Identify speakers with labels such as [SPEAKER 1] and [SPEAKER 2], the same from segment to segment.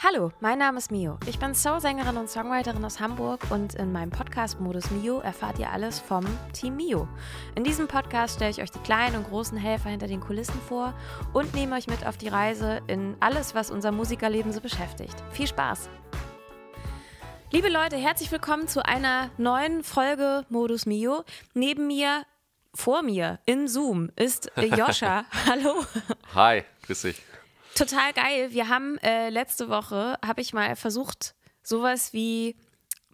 [SPEAKER 1] Hallo, mein Name ist Mio. Ich bin Soul-Sängerin und Songwriterin aus Hamburg und in meinem Podcast Modus Mio erfahrt ihr alles vom Team Mio. In diesem Podcast stelle ich euch die kleinen und großen Helfer hinter den Kulissen vor und nehme euch mit auf die Reise in alles, was unser Musikerleben so beschäftigt. Viel Spaß! Liebe Leute, herzlich willkommen zu einer neuen Folge Modus Mio. Neben mir, vor mir, in Zoom ist Joscha. Hallo.
[SPEAKER 2] Hi, grüß dich
[SPEAKER 1] total geil. Wir haben äh, letzte Woche, habe ich mal versucht, sowas wie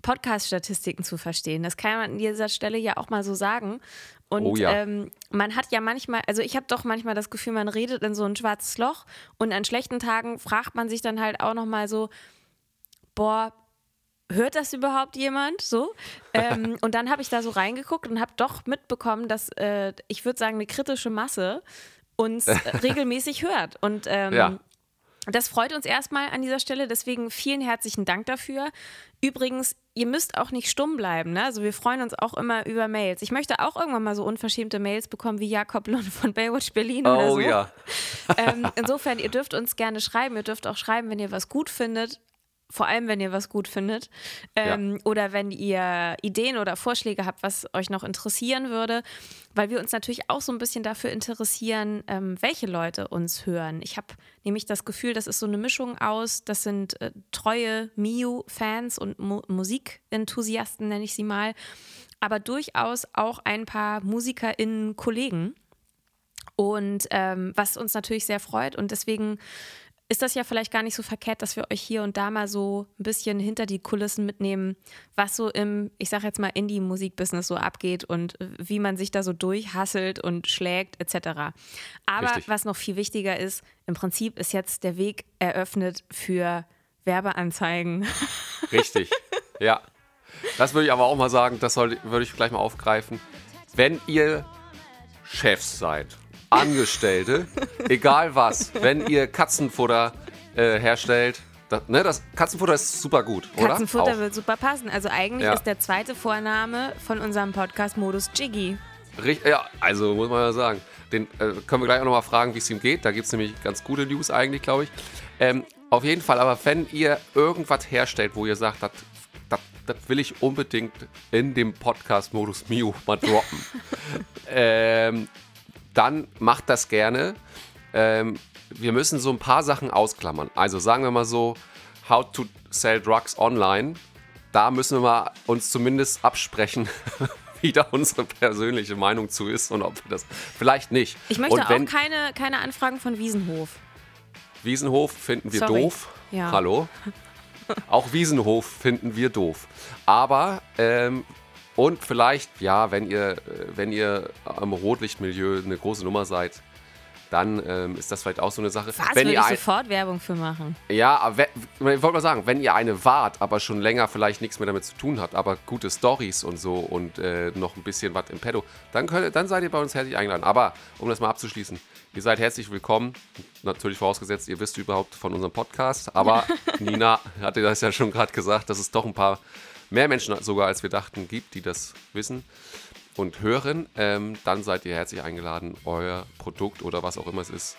[SPEAKER 1] Podcast-Statistiken zu verstehen. Das kann man an dieser Stelle ja auch mal so sagen. Und
[SPEAKER 2] oh ja.
[SPEAKER 1] ähm, man hat ja manchmal, also ich habe doch manchmal das Gefühl, man redet in so ein schwarzes Loch und an schlechten Tagen fragt man sich dann halt auch nochmal so, boah, hört das überhaupt jemand? So. Ähm, und dann habe ich da so reingeguckt und habe doch mitbekommen, dass äh, ich würde sagen, eine kritische Masse uns regelmäßig hört. Und ähm, ja. das freut uns erstmal an dieser Stelle. Deswegen vielen herzlichen Dank dafür. Übrigens, ihr müsst auch nicht stumm bleiben. Ne? Also wir freuen uns auch immer über Mails. Ich möchte auch irgendwann mal so unverschämte Mails bekommen wie Jakob Lund von Baywatch Berlin
[SPEAKER 2] oh,
[SPEAKER 1] oder so.
[SPEAKER 2] Ja.
[SPEAKER 1] ähm, insofern, ihr dürft uns gerne schreiben. Ihr dürft auch schreiben, wenn ihr was gut findet vor allem wenn ihr was gut findet ähm, ja. oder wenn ihr Ideen oder Vorschläge habt, was euch noch interessieren würde, weil wir uns natürlich auch so ein bisschen dafür interessieren, ähm, welche Leute uns hören. Ich habe nämlich das Gefühl, das ist so eine Mischung aus, das sind äh, treue Miu-Fans und Mu Musikenthusiasten, nenne ich sie mal, aber durchaus auch ein paar MusikerInnen, Kollegen. Und ähm, was uns natürlich sehr freut und deswegen ist das ja vielleicht gar nicht so verkehrt, dass wir euch hier und da mal so ein bisschen hinter die Kulissen mitnehmen, was so im, ich sag jetzt mal, Indie-Musikbusiness so abgeht und wie man sich da so durchhasselt und schlägt, etc. Aber Richtig. was noch viel wichtiger ist, im Prinzip ist jetzt der Weg eröffnet für Werbeanzeigen.
[SPEAKER 2] Richtig, ja. Das würde ich aber auch mal sagen, das soll, würde ich gleich mal aufgreifen. Wenn ihr Chefs seid Angestellte, egal was, wenn ihr Katzenfutter äh, herstellt, das, ne, das Katzenfutter ist super gut,
[SPEAKER 1] oder? Katzenfutter Auch. wird super passen. Also eigentlich ja. ist der zweite Vorname von unserem Podcast Modus Jiggy.
[SPEAKER 2] Richtig, ja, also muss man ja sagen. Den äh, können wir gleich auch nochmal fragen, wie es ihm geht. Da gibt es nämlich ganz gute News eigentlich, glaube ich. Ähm, auf jeden Fall, aber wenn ihr irgendwas herstellt, wo ihr sagt, das will ich unbedingt in dem Podcast-Modus Mio mal droppen, ähm, dann macht das gerne. Ähm, wir müssen so ein paar Sachen ausklammern. Also sagen wir mal so, how to sell drugs online. Da müssen wir mal uns zumindest absprechen, wie da unsere persönliche Meinung zu ist und ob wir das vielleicht nicht.
[SPEAKER 1] Ich möchte wenn, auch keine, keine Anfragen von Wiesenhof.
[SPEAKER 2] Wiesenhof finden wir
[SPEAKER 1] Sorry.
[SPEAKER 2] doof.
[SPEAKER 1] Ja.
[SPEAKER 2] Hallo. Auch Wiesenhof finden wir doof. Aber ähm, und vielleicht, ja, wenn ihr, äh, wenn ihr am Rotlichtmilieu eine große Nummer seid, dann ähm, ist das vielleicht auch so eine Sache.
[SPEAKER 1] Was,
[SPEAKER 2] wenn
[SPEAKER 1] würde
[SPEAKER 2] ihr
[SPEAKER 1] ich sofort Werbung für machen.
[SPEAKER 2] Ja, aber ich wollte mal sagen, wenn ihr eine wart, aber schon länger vielleicht nichts mehr damit zu tun habt, aber gute Stories und so und äh, noch ein bisschen was im Pedo, dann, könnt, dann seid ihr bei uns herzlich eingeladen. Aber um das mal abzuschließen, ihr seid herzlich willkommen. Natürlich vorausgesetzt, ihr wisst überhaupt von unserem Podcast. Aber Nina hatte das ja schon gerade gesagt, dass es doch ein paar mehr Menschen sogar als wir dachten gibt, die das wissen und hören, ähm, dann seid ihr herzlich eingeladen, euer Produkt oder was auch immer es ist,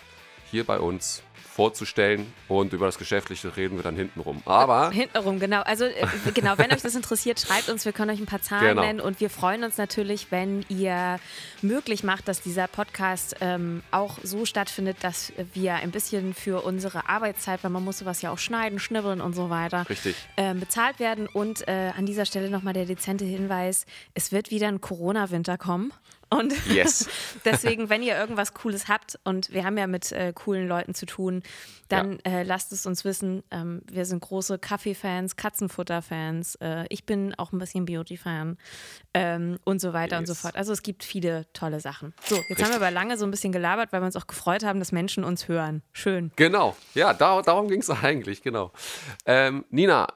[SPEAKER 2] hier bei uns vorzustellen und über das Geschäftliche reden wir dann hintenrum. Aber.
[SPEAKER 1] Hintenrum, genau. Also, äh, genau, wenn euch das interessiert, schreibt uns, wir können euch ein paar Zahlen genau. nennen und wir freuen uns natürlich, wenn ihr möglich macht, dass dieser Podcast ähm, auch so stattfindet, dass wir ein bisschen für unsere Arbeitszeit, weil man muss sowas ja auch schneiden, schnibbeln und so weiter,
[SPEAKER 2] Richtig.
[SPEAKER 1] Äh, bezahlt werden. Und äh, an dieser Stelle nochmal der dezente Hinweis: Es wird wieder ein Corona-Winter kommen. Und
[SPEAKER 2] yes.
[SPEAKER 1] deswegen, wenn ihr irgendwas Cooles habt und wir haben ja mit äh, coolen Leuten zu tun, dann ja. äh, lasst es uns wissen. Ähm, wir sind große Kaffee-Fans, Katzenfutter-Fans. Äh, ich bin auch ein bisschen Beauty-Fan ähm, und so weiter yes. und so fort. Also es gibt viele tolle Sachen. So, jetzt Richtig. haben wir aber lange so ein bisschen gelabert, weil wir uns auch gefreut haben, dass Menschen uns hören. Schön.
[SPEAKER 2] Genau, ja, da, darum ging es eigentlich, genau. Ähm, Nina,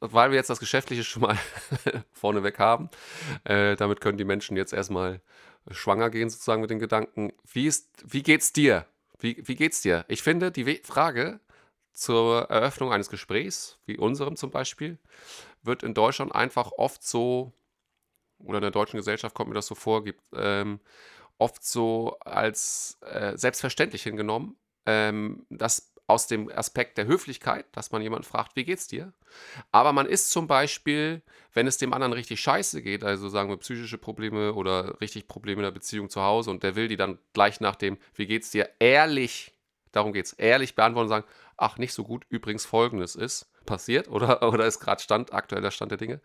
[SPEAKER 2] weil wir jetzt das Geschäftliche schon mal vorneweg haben, äh, damit können die Menschen jetzt erstmal schwanger gehen, sozusagen mit den Gedanken. Wie, ist, wie geht's dir? Wie, wie geht's dir? Ich finde, die Frage zur Eröffnung eines Gesprächs, wie unserem zum Beispiel, wird in Deutschland einfach oft so, oder in der deutschen Gesellschaft kommt mir das so vor, gibt, ähm, oft so als äh, selbstverständlich hingenommen, ähm, dass aus dem Aspekt der Höflichkeit, dass man jemanden fragt, wie geht's dir? Aber man ist zum Beispiel, wenn es dem anderen richtig scheiße geht, also sagen wir psychische Probleme oder richtig Probleme in der Beziehung zu Hause und der will die dann gleich nach dem, wie geht's dir, ehrlich, darum geht's, ehrlich beantworten und sagen, ach, nicht so gut, übrigens folgendes ist passiert oder, oder ist gerade Stand, aktueller Stand der Dinge,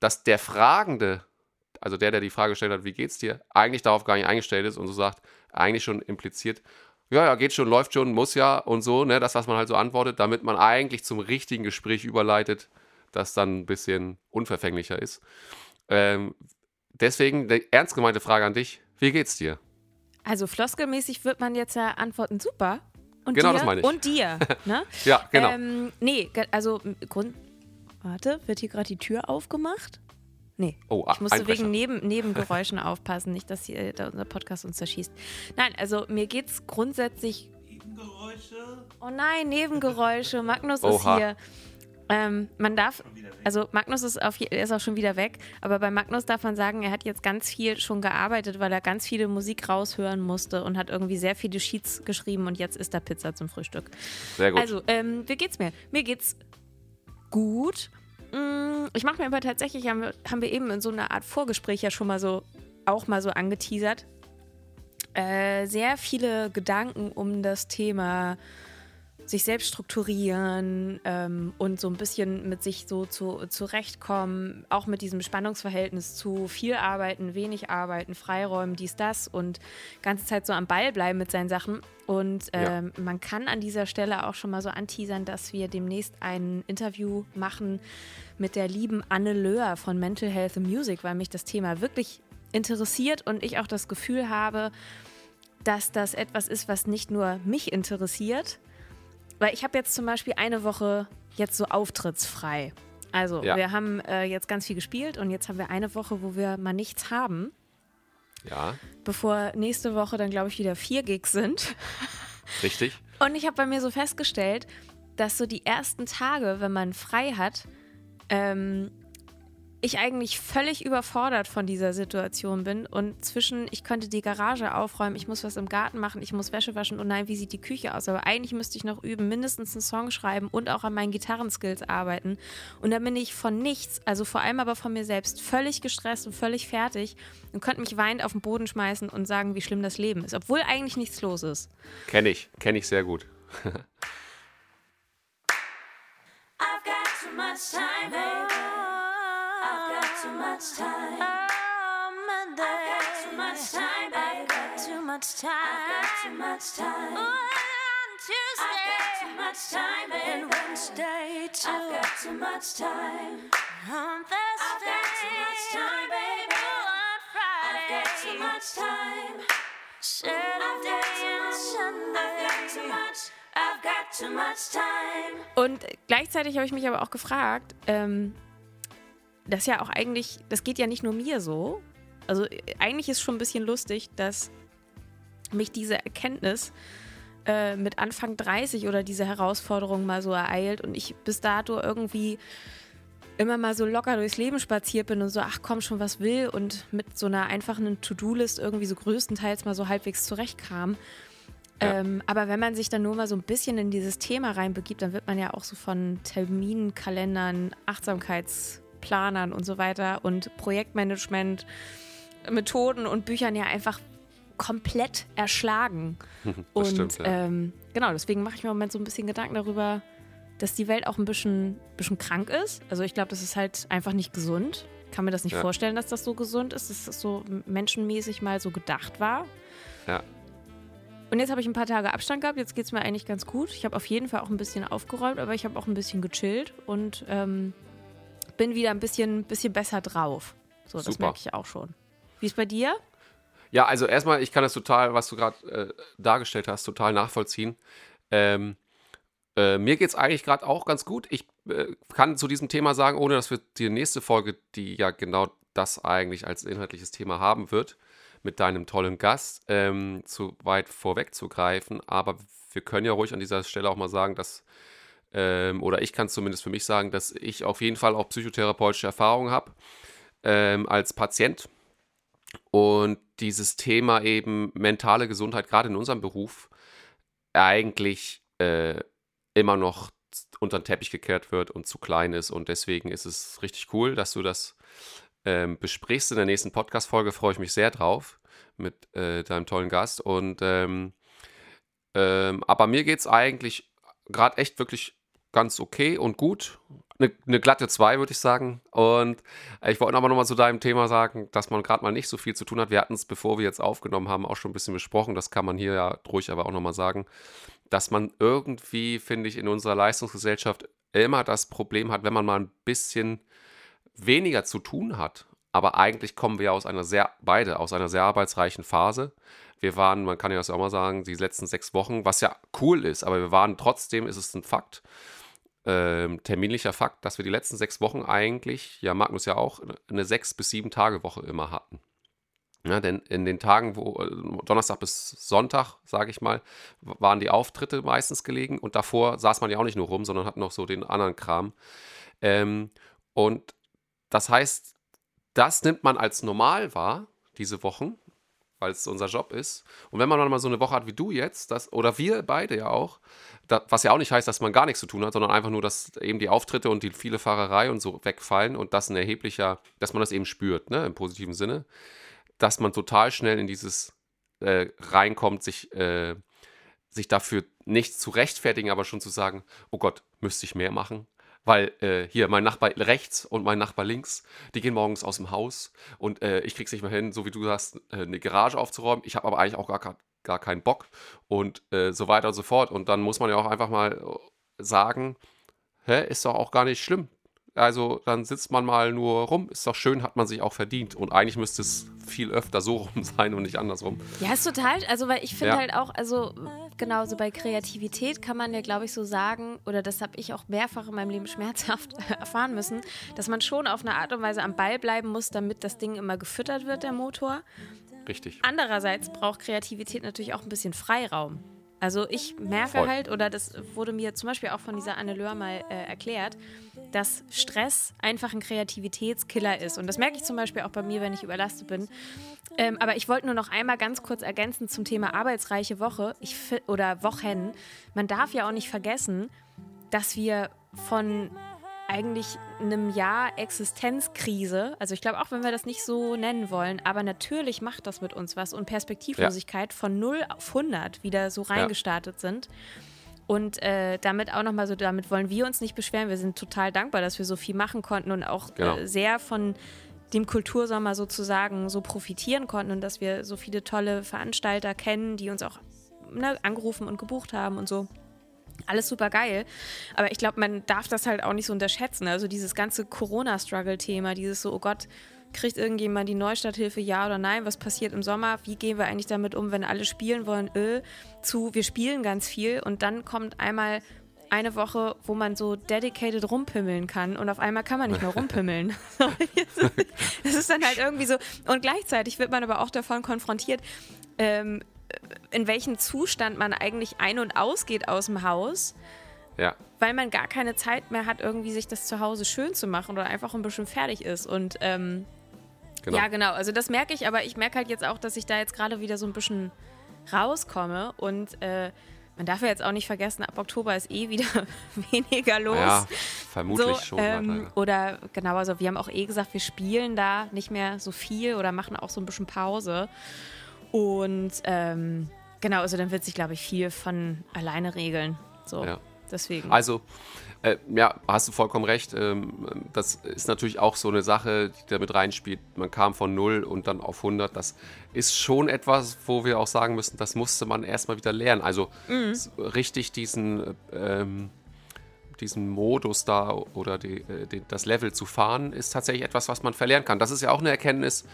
[SPEAKER 2] dass der Fragende, also der, der die Frage gestellt hat, wie geht's dir, eigentlich darauf gar nicht eingestellt ist und so sagt, eigentlich schon impliziert, ja, ja, geht schon, läuft schon, muss ja und so, ne, das, was man halt so antwortet, damit man eigentlich zum richtigen Gespräch überleitet, das dann ein bisschen unverfänglicher ist. Ähm, deswegen, die ernst gemeinte Frage an dich, wie geht's dir?
[SPEAKER 1] Also floskelmäßig wird man jetzt ja antworten, super. Und
[SPEAKER 2] Genau,
[SPEAKER 1] dir?
[SPEAKER 2] das meine ich.
[SPEAKER 1] Und dir. Ne?
[SPEAKER 2] Ja, genau.
[SPEAKER 1] Ähm, nee, also Grund. Warte, wird hier gerade die Tür aufgemacht? Nee.
[SPEAKER 2] Oh,
[SPEAKER 1] Ich musste wegen Neben Nebengeräuschen aufpassen, nicht, dass hier da unser Podcast uns zerschießt. Nein, also mir geht's grundsätzlich. Oh nein, Nebengeräusche. Magnus
[SPEAKER 2] Oha.
[SPEAKER 1] ist hier. Ähm, man darf, also Magnus ist, auf, er ist auch schon wieder weg, aber bei Magnus darf man sagen, er hat jetzt ganz viel schon gearbeitet, weil er ganz viele Musik raushören musste und hat irgendwie sehr viele Sheets geschrieben und jetzt isst er Pizza zum Frühstück.
[SPEAKER 2] Sehr gut.
[SPEAKER 1] Also, ähm, wie geht's mir? Mir geht's gut. Mm, Ich mache mir aber tatsächlich, haben wir, haben wir eben in so einer Art Vorgespräch ja schon mal so, auch mal so angeteasert, äh, sehr viele Gedanken um das Thema sich selbst strukturieren ähm, und so ein bisschen mit sich so zu, zurechtkommen, auch mit diesem Spannungsverhältnis zu viel arbeiten, wenig arbeiten, Freiräumen, dies, das und ganze Zeit so am Ball bleiben mit seinen Sachen. Und
[SPEAKER 2] Ja.
[SPEAKER 1] ähm, man kann an dieser Stelle auch schon mal so anteasern, dass wir demnächst ein Interview machen mit der lieben Anne Löhr von Mental Health and Music, weil mich das Thema wirklich interessiert und ich auch das Gefühl habe, dass das etwas ist, was nicht nur mich interessiert, weil ich habe jetzt zum Beispiel eine Woche jetzt so auftrittsfrei. Also
[SPEAKER 2] Ja.
[SPEAKER 1] wir haben äh, jetzt ganz viel gespielt und jetzt haben wir eine Woche, wo wir mal nichts haben,
[SPEAKER 2] ja,
[SPEAKER 1] bevor nächste Woche dann, glaube ich, wieder vier Gigs sind.
[SPEAKER 2] richtig.
[SPEAKER 1] Und ich habe bei mir so festgestellt, dass so die ersten Tage, wenn man frei hat, ähm, ich eigentlich völlig überfordert von dieser Situation bin und zwischen, ich könnte die Garage aufräumen, ich muss was im Garten machen, ich muss Wäsche waschen und nein, wie sieht die Küche aus? Aber eigentlich müsste ich noch üben, mindestens einen Song schreiben und auch an meinen Gitarrenskills arbeiten. Und dann bin ich von nichts, also vor allem aber von mir selbst, völlig gestresst und völlig fertig und könnte mich weinend auf den Boden schmeißen und sagen, wie schlimm das Leben ist, obwohl eigentlich nichts los ist.
[SPEAKER 2] Kenne ich, kenne ich sehr gut.
[SPEAKER 3] I've got too much time, baby. I've got too much time. I've got too much time, baby.
[SPEAKER 4] Too much
[SPEAKER 3] I've
[SPEAKER 4] time.
[SPEAKER 3] got too much time.
[SPEAKER 4] On
[SPEAKER 3] I've got too
[SPEAKER 4] Tuesday
[SPEAKER 3] much time, baby.
[SPEAKER 4] and Wednesday
[SPEAKER 3] I've
[SPEAKER 4] too.
[SPEAKER 3] got too much time.
[SPEAKER 4] On
[SPEAKER 3] I've got too
[SPEAKER 4] Thursday
[SPEAKER 3] much time, baby.
[SPEAKER 4] on
[SPEAKER 3] I've got too
[SPEAKER 4] Friday,
[SPEAKER 3] much time. I've
[SPEAKER 4] Saturday
[SPEAKER 3] got
[SPEAKER 4] and
[SPEAKER 3] much. I've got too
[SPEAKER 4] Sunday.
[SPEAKER 3] much. I've got too much time.
[SPEAKER 1] Und gleichzeitig habe ich mich aber auch gefragt, ähm, das ja auch eigentlich, das geht ja nicht nur mir so. Also äh, eigentlich ist schon ein bisschen lustig, dass mich diese Erkenntnis äh, mit Anfang 30 oder diese Herausforderung mal so ereilt und ich bis dato irgendwie immer mal so locker durchs Leben spaziert bin und so, ach komm schon, was will und mit so einer einfachen To-Do-List irgendwie so größtenteils mal so halbwegs zurechtkam.
[SPEAKER 2] Ja.
[SPEAKER 1] Ähm, aber wenn man sich dann nur mal so ein bisschen in dieses Thema reinbegibt, dann wird man ja auch so von Terminkalendern, Achtsamkeitsplanern und so weiter und Projektmanagement, Methoden und Büchern ja einfach komplett erschlagen. Und
[SPEAKER 2] stimmt, ja.
[SPEAKER 1] ähm, genau, deswegen mache ich mir im Moment so ein bisschen Gedanken darüber, dass die Welt auch ein bisschen, bisschen krank ist. Also ich glaube, das ist halt einfach nicht gesund. Kann mir das nicht
[SPEAKER 2] Ja.
[SPEAKER 1] vorstellen, dass das so gesund ist, dass das so menschenmäßig mal so gedacht war.
[SPEAKER 2] Ja.
[SPEAKER 1] Und jetzt habe ich ein paar Tage Abstand gehabt. Jetzt geht es mir eigentlich ganz gut. Ich habe auf jeden Fall auch ein bisschen aufgeräumt, aber ich habe auch ein bisschen gechillt und ähm, bin wieder ein bisschen, bisschen besser drauf. So, das
[SPEAKER 2] Super.
[SPEAKER 1] merke ich auch schon. Wie ist bei dir?
[SPEAKER 2] Ja, also erstmal, ich kann das total, was du gerade äh, dargestellt hast, total nachvollziehen. Ähm, äh, mir geht es eigentlich gerade auch ganz gut. Ich äh, kann zu diesem Thema sagen, ohne dass wir die nächste Folge, die ja genau das eigentlich als inhaltliches Thema haben wird, mit deinem tollen Gast, ähm, zu weit vorwegzugreifen. Aber wir können ja ruhig an dieser Stelle auch mal sagen, dass, ähm, oder ich kann zumindest für mich sagen, dass ich auf jeden Fall auch psychotherapeutische Erfahrungen habe ähm, als Patient. Und dieses Thema eben mentale Gesundheit, gerade in unserem Beruf, eigentlich äh, immer noch unter den Teppich gekehrt wird und zu klein ist. Und deswegen ist es richtig cool, dass du das ähm, besprichst in der nächsten Podcast-Folge. Freue ich mich sehr drauf mit äh, deinem tollen Gast. Und ähm, ähm, aber mir geht es eigentlich gerade echt wirklich ganz okay und gut. Eine, eine glatte 2, würde ich sagen. Und ich wollte aber nochmal zu deinem Thema sagen, dass man gerade mal nicht so viel zu tun hat. Wir hatten es, bevor wir jetzt aufgenommen haben, auch schon ein bisschen besprochen. Das kann man hier ja ruhig aber auch nochmal sagen, dass man irgendwie, finde ich, in unserer Leistungsgesellschaft immer das Problem hat, wenn man mal ein bisschen weniger zu tun hat. Aber eigentlich kommen wir aus einer sehr, beide aus einer sehr arbeitsreichen Phase. Wir waren, man kann ja das auch mal sagen, die letzten sechs Wochen, was ja cool ist, aber wir waren trotzdem, ist es ein Fakt, ähm, terminlicher Fakt, dass wir die letzten sechs Wochen eigentlich, ja Magnus ja auch, eine sechs bis sieben Tage Woche immer hatten. Ja, denn in den Tagen, wo äh, Donnerstag bis Sonntag, sage ich mal, waren die Auftritte meistens gelegen und davor saß man ja auch nicht nur rum, sondern hat noch so den anderen Kram. Ähm, und das heißt, das nimmt man als normal wahr, diese Wochen, weil es unser Job ist. Und wenn man dann mal so eine Woche hat wie du jetzt, das, oder wir beide ja auch, da, was ja auch nicht heißt, dass man gar nichts zu tun hat, sondern einfach nur, dass eben die Auftritte und die viele Fahrerei und so wegfallen und das ein erheblicher, dass man das eben spürt, ne, im positiven Sinne, dass man total schnell in dieses äh, reinkommt, sich, äh, sich dafür nicht zu rechtfertigen, aber schon zu sagen, oh Gott, müsste ich mehr machen? Weil äh, hier mein Nachbar rechts und mein Nachbar links, die gehen morgens aus dem Haus und äh, ich krieg's nicht mehr hin, so wie du sagst, äh, eine Garage aufzuräumen. Ich habe aber eigentlich auch gar, gar keinen Bock und äh, so weiter und so fort. Und dann muss man ja auch einfach mal sagen, hä, ist doch auch gar nicht schlimm. Also dann sitzt man mal nur rum, ist doch schön, hat man sich auch verdient. Und eigentlich müsste es viel öfter so rum sein und nicht andersrum.
[SPEAKER 1] Ja, ist total, also weil ich finde
[SPEAKER 2] Ja.
[SPEAKER 1] halt auch, also genauso bei Kreativität kann man ja, glaube ich, so sagen, oder das habe ich auch mehrfach in meinem Leben schmerzhaft erfahren müssen, dass man schon auf eine Art und Weise am Ball bleiben muss, damit das Ding immer gefüttert wird, der Motor.
[SPEAKER 2] Richtig.
[SPEAKER 1] Andererseits braucht Kreativität natürlich auch ein bisschen Freiraum. Also ich merke
[SPEAKER 2] Voll.
[SPEAKER 1] halt, oder das wurde mir zum Beispiel auch von dieser Anne Löhr mal äh, erklärt, dass Stress einfach ein Kreativitätskiller ist. Und das merke ich zum Beispiel auch bei mir, wenn ich überlastet bin. Ähm, aber ich wollte nur noch einmal ganz kurz ergänzen zum Thema arbeitsreiche Woche ich, oder Wochen. Man darf ja auch nicht vergessen, dass wir von eigentlich einem Jahr Existenzkrise, also ich glaube auch, wenn wir das nicht so nennen wollen, aber natürlich macht das mit uns was und Perspektivlosigkeit von 0 auf 100 wieder so reingestartet sind. Und äh, damit auch nochmal so, damit wollen wir uns nicht beschweren. Wir sind total dankbar, dass wir so viel machen konnten und auch
[SPEAKER 2] Genau.
[SPEAKER 1] äh, sehr von dem Kultursommer sozusagen so profitieren konnten und dass wir so viele tolle Veranstalter kennen, die uns auch ne, angerufen und gebucht haben und so. Alles super geil. Aber ich glaube, man darf das halt auch nicht so unterschätzen. Also dieses ganze Corona-Struggle-Thema, dieses so, oh Gott, kriegt irgendjemand die Neustarthilfe, ja oder nein? Was passiert im Sommer? Wie gehen wir eigentlich damit um, wenn alle spielen wollen? Äh, zu, wir spielen ganz viel und dann kommt einmal eine Woche, wo man so dedicated rumpimmeln kann und auf einmal kann man nicht mehr rumpimmeln. Das ist dann halt irgendwie so. Und gleichzeitig wird man aber auch davon konfrontiert, ähm, in welchen Zustand man eigentlich ein- und ausgeht aus dem Haus,
[SPEAKER 2] Ja.
[SPEAKER 1] weil man gar keine Zeit mehr hat, irgendwie sich das zu Hause schön zu machen oder einfach ein bisschen fertig ist. Und ähm,
[SPEAKER 2] Genau.
[SPEAKER 1] ja, genau. Also das merke ich, aber ich merke halt jetzt auch, dass ich da jetzt gerade wieder so ein bisschen rauskomme und äh, man darf ja jetzt auch nicht vergessen, ab Oktober ist eh wieder weniger los.
[SPEAKER 2] Ja, vermutlich
[SPEAKER 1] So,
[SPEAKER 2] schon.
[SPEAKER 1] ähm, oder genau, also wir haben auch eh gesagt, wir spielen da nicht mehr so viel oder machen auch so ein bisschen Pause. Und ähm, genau, also dann wird sich, glaube ich, viel von alleine regeln. So,
[SPEAKER 2] Ja.
[SPEAKER 1] deswegen.
[SPEAKER 2] Also, äh, ja, hast du vollkommen recht. Ähm, das ist natürlich auch so eine Sache, die da mit reinspielt. Man kam von 0 und dann auf 100. Das ist schon etwas, wo wir auch sagen müssen, das musste man erstmal wieder lernen. Also s- richtig diesen, äh, ähm, diesen Modus da oder die, äh, die, das Level zu fahren, ist tatsächlich etwas, was man verlernen kann. Das ist ja auch eine Erkenntnis.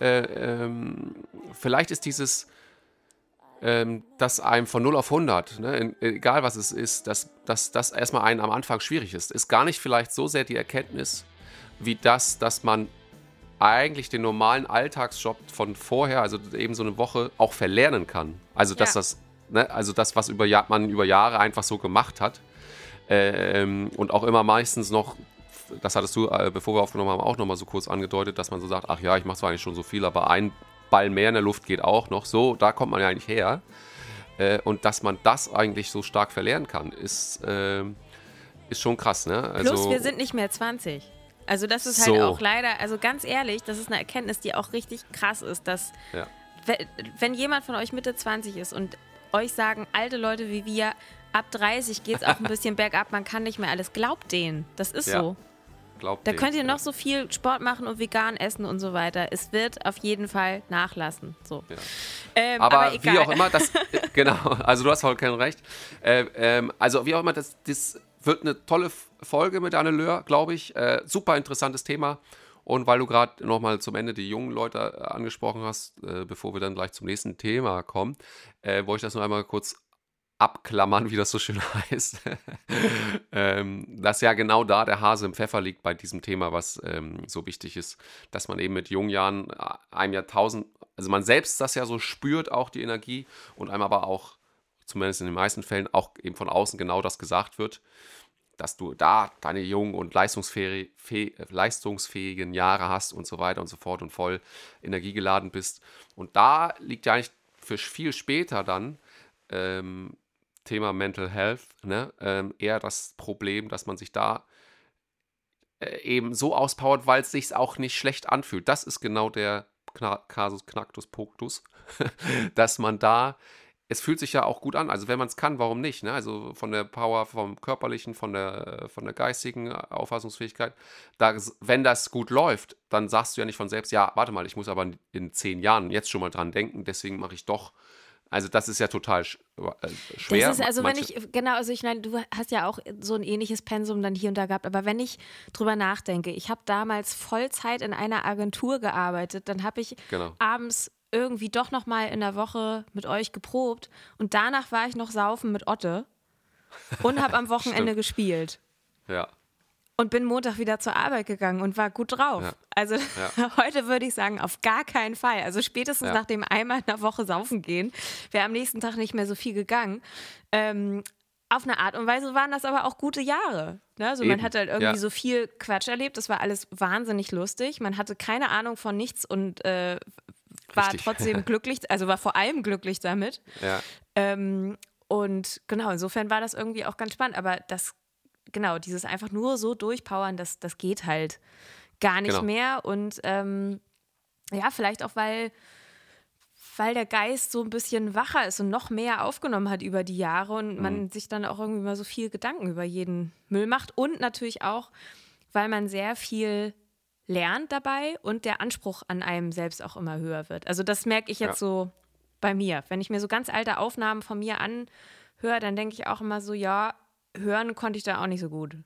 [SPEAKER 2] Äh, ähm, vielleicht ist dieses ähm, dass einem von 0 auf 100, ne, egal was es ist, dass, dass das erstmal einen am Anfang schwierig ist, ist gar nicht vielleicht so sehr die Erkenntnis, wie das, dass man eigentlich den normalen Alltagsjob von vorher, also eben so eine Woche, auch verlernen kann. Also dass
[SPEAKER 1] Ja.
[SPEAKER 2] das, ne, also das, was über man über Jahre einfach so gemacht hat ähm, und auch immer meistens noch, das hattest du, äh, bevor wir aufgenommen haben, auch nochmal so kurz angedeutet, dass man so sagt, ach ja, ich mache zwar eigentlich schon so viel, aber ein Ball mehr in der Luft geht auch noch. So, da kommt man ja eigentlich her. Äh, und dass man das eigentlich so stark verlernen kann, ist, ähm, ist schon krass. Ne? Also,
[SPEAKER 1] Plus, wir sind nicht mehr 20. Also das ist
[SPEAKER 2] So.
[SPEAKER 1] halt auch leider, also ganz ehrlich, das ist eine Erkenntnis, die auch richtig krass ist, dass
[SPEAKER 2] Ja.
[SPEAKER 1] we- wenn jemand von euch Mitte 20 ist und euch sagen, alte Leute wie wir, ab 30 geht es auch ein bisschen bergab, man kann nicht mehr alles, glaubt denen. Das ist
[SPEAKER 2] Ja.
[SPEAKER 1] so.
[SPEAKER 2] Glaubt
[SPEAKER 1] Da
[SPEAKER 2] dem,
[SPEAKER 1] könnt ihr
[SPEAKER 2] ja.
[SPEAKER 1] noch so viel Sport machen und vegan essen und so weiter. Es wird auf jeden Fall nachlassen. So.
[SPEAKER 2] Ja.
[SPEAKER 1] Ähm,
[SPEAKER 2] aber,
[SPEAKER 1] egal.
[SPEAKER 2] wie auch immer, das, äh, genau, also du hast vollkommen recht. Äh, ähm, also wie auch immer, das, das wird eine tolle Folge mit Anne Löhr, glaube ich. Äh, super interessantes Thema. Und weil du gerade nochmal zum Ende die jungen Leute äh, angesprochen hast, äh, bevor wir dann gleich zum nächsten Thema kommen, äh, wollte ich das nur einmal kurz abklammern, wie das so schön heißt. ähm, dass ja genau da der Hase im Pfeffer liegt bei diesem Thema, was ähm, so wichtig ist, dass man eben mit jungen Jahren äh, einem Jahrtausend, also man selbst das ja so spürt, auch die Energie und einem aber auch, zumindest in den meisten Fällen, auch eben von außen genau das gesagt wird, dass du da deine jungen und leistungsfähig, fäh- äh, leistungsfähigen Jahre hast und so weiter und so fort und voll energiegeladen bist. Und da liegt ja eigentlich für viel später dann ähm, Thema Mental Health, ne, ähm, eher das Problem, dass man sich da äh, eben so auspowert, weil es sich auch nicht schlecht anfühlt. Das ist genau der Kna Kasus Knacktus Poctus, dass man da, es fühlt sich ja auch gut an. Also wenn man es kann, warum nicht? Ne? Also von der Power, vom körperlichen, von der, von der geistigen Auffassungsfähigkeit. Da, wenn das gut läuft, dann sagst du ja nicht von selbst, ja, warte mal, ich muss aber in zehn Jahren jetzt schon mal dran denken, deswegen mache ich doch. Also das ist ja total sch äh, schwer.
[SPEAKER 1] Das ist also, wenn
[SPEAKER 2] Manche-
[SPEAKER 1] ich, genau, also ich meine, du hast ja auch so ein ähnliches Pensum dann hier und da gehabt, aber wenn ich drüber nachdenke, ich habe damals Vollzeit in einer Agentur gearbeitet, dann habe ich
[SPEAKER 2] Genau.
[SPEAKER 1] abends irgendwie doch noch mal in der Woche mit euch geprobt und danach war ich noch saufen mit Otte und habe am Wochenende gespielt
[SPEAKER 2] Ja,
[SPEAKER 1] und bin Montag wieder zur Arbeit gegangen und war gut drauf.
[SPEAKER 2] Ja.
[SPEAKER 1] Also
[SPEAKER 2] Ja.
[SPEAKER 1] heute würde ich sagen, auf gar keinen Fall. Also spätestens
[SPEAKER 2] Ja.
[SPEAKER 1] nach dem einmal in der Woche saufen gehen, wäre am nächsten Tag nicht mehr so viel gegangen. Ähm, auf eine Art und Weise waren das aber auch gute Jahre. Ne? Also man hat halt irgendwie so viel Quatsch erlebt. Das war alles wahnsinnig lustig. Man hatte keine Ahnung von nichts und äh, war
[SPEAKER 2] Richtig.
[SPEAKER 1] trotzdem glücklich, also war vor allem glücklich damit.
[SPEAKER 2] ja.
[SPEAKER 1] Ähm, und genau, insofern war das irgendwie auch ganz spannend. Aber das, genau, dieses einfach nur so durchpowern, das, das geht halt gar nicht
[SPEAKER 2] Genau.
[SPEAKER 1] mehr. Und ähm, ja, vielleicht auch, weil, weil der Geist so ein bisschen wacher ist und noch mehr aufgenommen hat über die Jahre und
[SPEAKER 2] Mhm.
[SPEAKER 1] man sich dann auch irgendwie mal so viel Gedanken über jeden Müll macht. Und natürlich auch, weil man sehr viel lernt dabei und der Anspruch an einem selbst auch immer höher wird. Also das merke ich jetzt
[SPEAKER 2] Ja.
[SPEAKER 1] so bei mir. Wenn ich mir so ganz alte Aufnahmen von mir anhöre, dann denke ich auch immer so, ja, hören konnte ich da auch nicht so gut.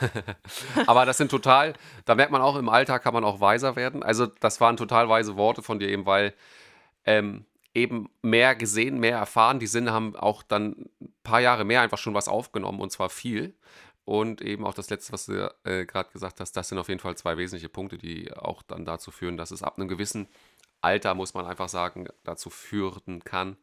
[SPEAKER 2] Aber das sind total, da merkt man auch, im Alter kann man auch weiser werden. Also, das waren total weise Worte von dir eben, weil ähm, eben mehr gesehen, mehr erfahren. Die Sinne haben auch dann ein paar Jahre mehr einfach schon was aufgenommen und zwar viel. Und eben auch das Letzte, was du äh, gerade gesagt hast, das sind auf jeden Fall zwei wesentliche Punkte, die auch dann dazu führen, dass es ab einem gewissen Alter, muss man einfach sagen, dazu führen kann,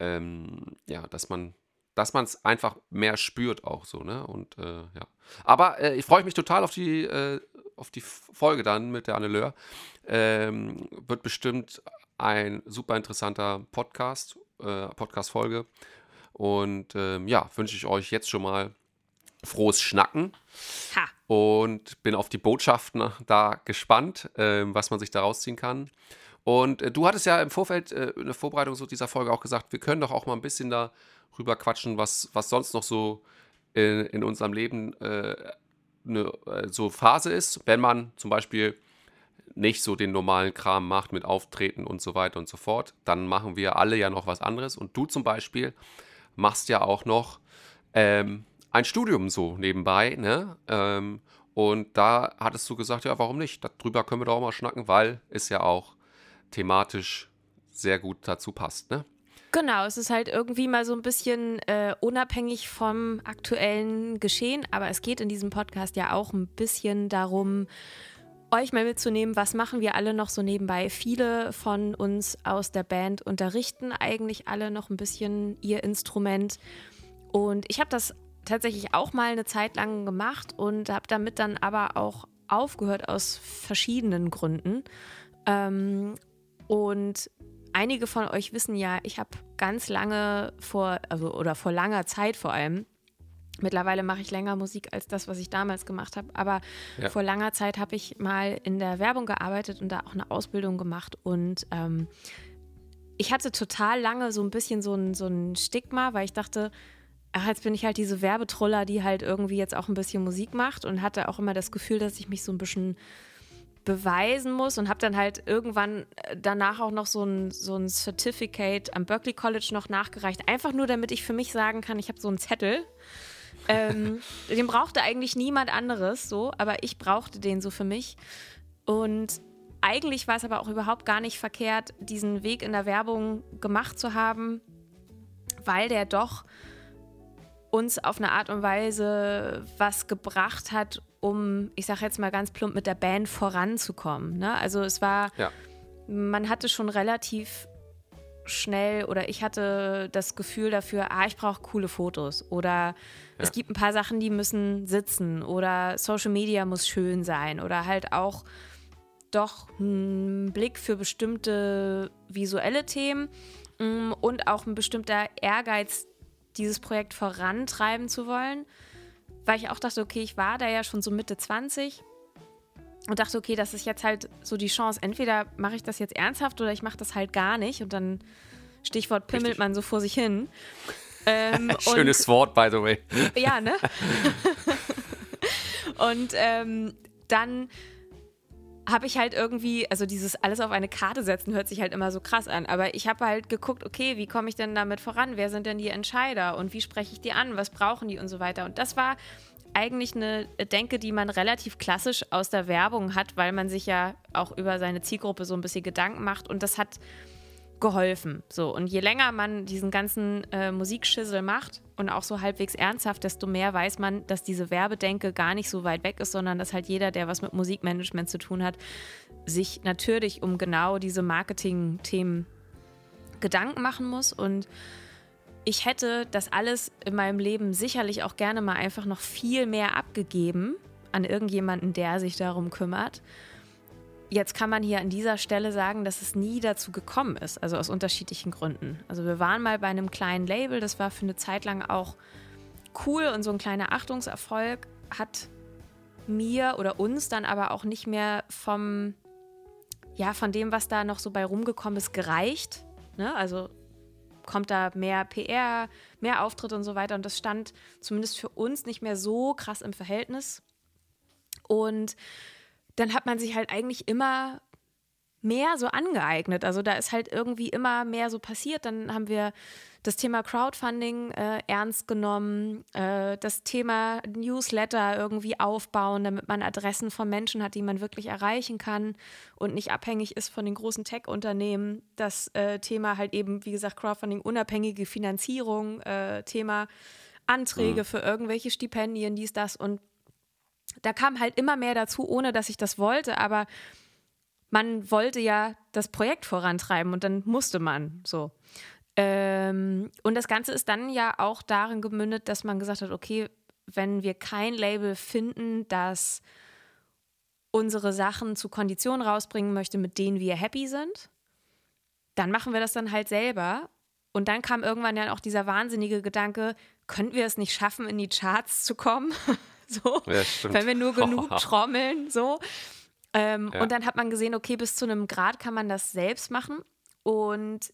[SPEAKER 2] ähm, ja, dass man dass man es einfach mehr spürt auch so, ne? Und äh, ja. Aber äh, ich freue mich total auf die, äh, auf die Folge dann mit der Anne Löhr. Ähm, wird bestimmt ein super interessanter Podcast, äh, Podcast-Folge. Und ähm, ja, wünsche ich euch jetzt schon mal frohes Schnacken
[SPEAKER 1] Ha!
[SPEAKER 2] und bin auf die Botschaften da gespannt, ähm, was man sich da rausziehen kann. Und äh, du hattest ja im Vorfeld äh, in der Vorbereitung so dieser Folge auch gesagt, wir können doch auch mal ein bisschen darüber quatschen, was, was sonst noch so in, in unserem Leben äh, eine äh, so Phase ist, wenn man zum Beispiel nicht so den normalen Kram macht mit Auftreten und so weiter und so fort, dann machen wir alle ja noch was anderes. Und du zum Beispiel machst ja auch noch ähm, ein Studium so nebenbei, ne? Ähm, und da hattest du gesagt, ja, warum nicht? Darüber können wir doch auch mal schnacken, weil es ja auch thematisch sehr gut dazu passt, ne?
[SPEAKER 1] Genau, es ist halt irgendwie mal so ein bisschen äh, unabhängig vom aktuellen Geschehen, aber es geht in diesem Podcast ja auch ein bisschen darum, euch mal mitzunehmen, was machen wir alle noch so nebenbei. Viele von uns aus der Band unterrichten eigentlich alle noch ein bisschen ihr Instrument. Und ich habe das tatsächlich auch mal eine Zeit lang gemacht und habe damit dann aber auch aufgehört aus verschiedenen Gründen. Ähm, und einige von euch wissen ja, ich habe ganz lange vor, also oder vor langer Zeit vor allem, mittlerweile mache ich länger Musik als das, was ich damals gemacht habe, aber
[SPEAKER 2] Ja.
[SPEAKER 1] vor langer Zeit habe ich mal in der Werbung gearbeitet und da auch eine Ausbildung gemacht und ähm, ich hatte total lange so ein bisschen so ein, so ein Stigma, weil ich dachte, ach, jetzt bin ich halt diese Werbetruller, die halt irgendwie jetzt auch ein bisschen Musik macht und hatte auch immer das Gefühl, dass ich mich so ein bisschen beweisen muss und habe dann halt irgendwann äh, danach auch noch so ein, so ein Certificate am Berkeley College noch nachgereicht. Einfach nur, damit ich für mich sagen kann, ich habe so einen Zettel. Ähm, den brauchte eigentlich niemand anderes so, aber ich brauchte den so für mich. Und eigentlich war es aber auch überhaupt gar nicht verkehrt, diesen Weg in der Werbung gemacht zu haben, weil der doch uns auf eine Art und Weise was gebracht hat, um, ich sage jetzt mal ganz plump, mit der Band voranzukommen. Ne? Also es war,
[SPEAKER 2] Ja.
[SPEAKER 1] man hatte schon relativ schnell oder ich hatte das Gefühl dafür, ah, ich brauche coole Fotos oder es
[SPEAKER 2] Ja.
[SPEAKER 1] gibt ein paar Sachen, die müssen sitzen oder Social Media muss schön sein oder halt auch doch ein Blick für bestimmte visuelle Themen mm, und auch ein bestimmter Ehrgeiz, dieses Projekt vorantreiben zu wollen, weil ich auch dachte, okay, ich war da ja schon so Mitte 20 und dachte, okay, das ist jetzt halt so die Chance, entweder mache ich das jetzt ernsthaft oder ich mache das halt gar nicht und dann Stichwort pimmelt
[SPEAKER 2] Richtig.
[SPEAKER 1] man so vor sich hin. Ähm,
[SPEAKER 2] Schönes Wort, by the way.
[SPEAKER 1] ja, ne? und ähm, dann habe ich halt irgendwie, also dieses alles auf eine Karte setzen hört sich halt immer so krass an, aber ich habe halt geguckt, okay, wie komme ich denn damit voran? Wer sind denn die Entscheider und wie spreche ich die an? Was brauchen die und so weiter? Und das war eigentlich eine Denke, die man relativ klassisch aus der Werbung hat, weil man sich ja auch über seine Zielgruppe so ein bisschen Gedanken macht und das hat geholfen. So, und je länger man diesen ganzen äh, Musikschissel macht und auch so halbwegs ernsthaft, desto mehr weiß man, dass diese Werbedenke gar nicht so weit weg ist, sondern dass halt jeder, der was mit Musikmanagement zu tun hat, sich natürlich um genau diese Marketing-Themen Gedanken machen muss. Und ich hätte das alles in meinem Leben sicherlich auch gerne mal einfach noch viel mehr abgegeben an irgendjemanden, der sich darum kümmert. Jetzt kann man hier an dieser Stelle sagen, dass es nie dazu gekommen ist, also aus unterschiedlichen Gründen. Also wir waren mal bei einem kleinen Label, das war für eine Zeit lang auch cool und so ein kleiner Achtungserfolg hat mir oder uns dann aber auch nicht mehr vom, ja, von dem, was da noch so bei rumgekommen ist, gereicht. Ne? Also kommt da mehr PR, mehr Auftritt und so weiter. Und das stand zumindest für uns nicht mehr so krass im Verhältnis. Und dann hat man sich halt eigentlich immer mehr so angeeignet. Also da ist halt irgendwie immer mehr so passiert. Dann haben wir das Thema Crowdfunding äh, ernst genommen, äh, das Thema Newsletter irgendwie aufbauen, damit man Adressen von Menschen hat, die man wirklich erreichen kann und nicht abhängig ist von den großen Tech-Unternehmen. Das äh, Thema halt eben, wie gesagt, Crowdfunding, unabhängige Finanzierung, äh, Thema Anträge für irgendwelche Stipendien, dies, das und da kam halt immer mehr dazu, ohne dass ich das wollte, aber man wollte ja das Projekt vorantreiben und dann musste man so. Ähm, und das Ganze ist dann ja auch darin gemündet, dass man gesagt hat, okay, wenn wir kein Label finden, das unsere Sachen zu Konditionen rausbringen möchte, mit denen wir happy sind, dann machen wir das dann halt selber. Und dann kam irgendwann ja auch dieser wahnsinnige Gedanke, könnten wir es nicht schaffen, in die Charts zu kommen? so,
[SPEAKER 2] Ja,
[SPEAKER 1] wenn wir nur genug trommeln, so. Ähm,
[SPEAKER 2] Ja.
[SPEAKER 1] Und dann hat man gesehen, okay, bis zu einem Grad kann man das selbst machen. Und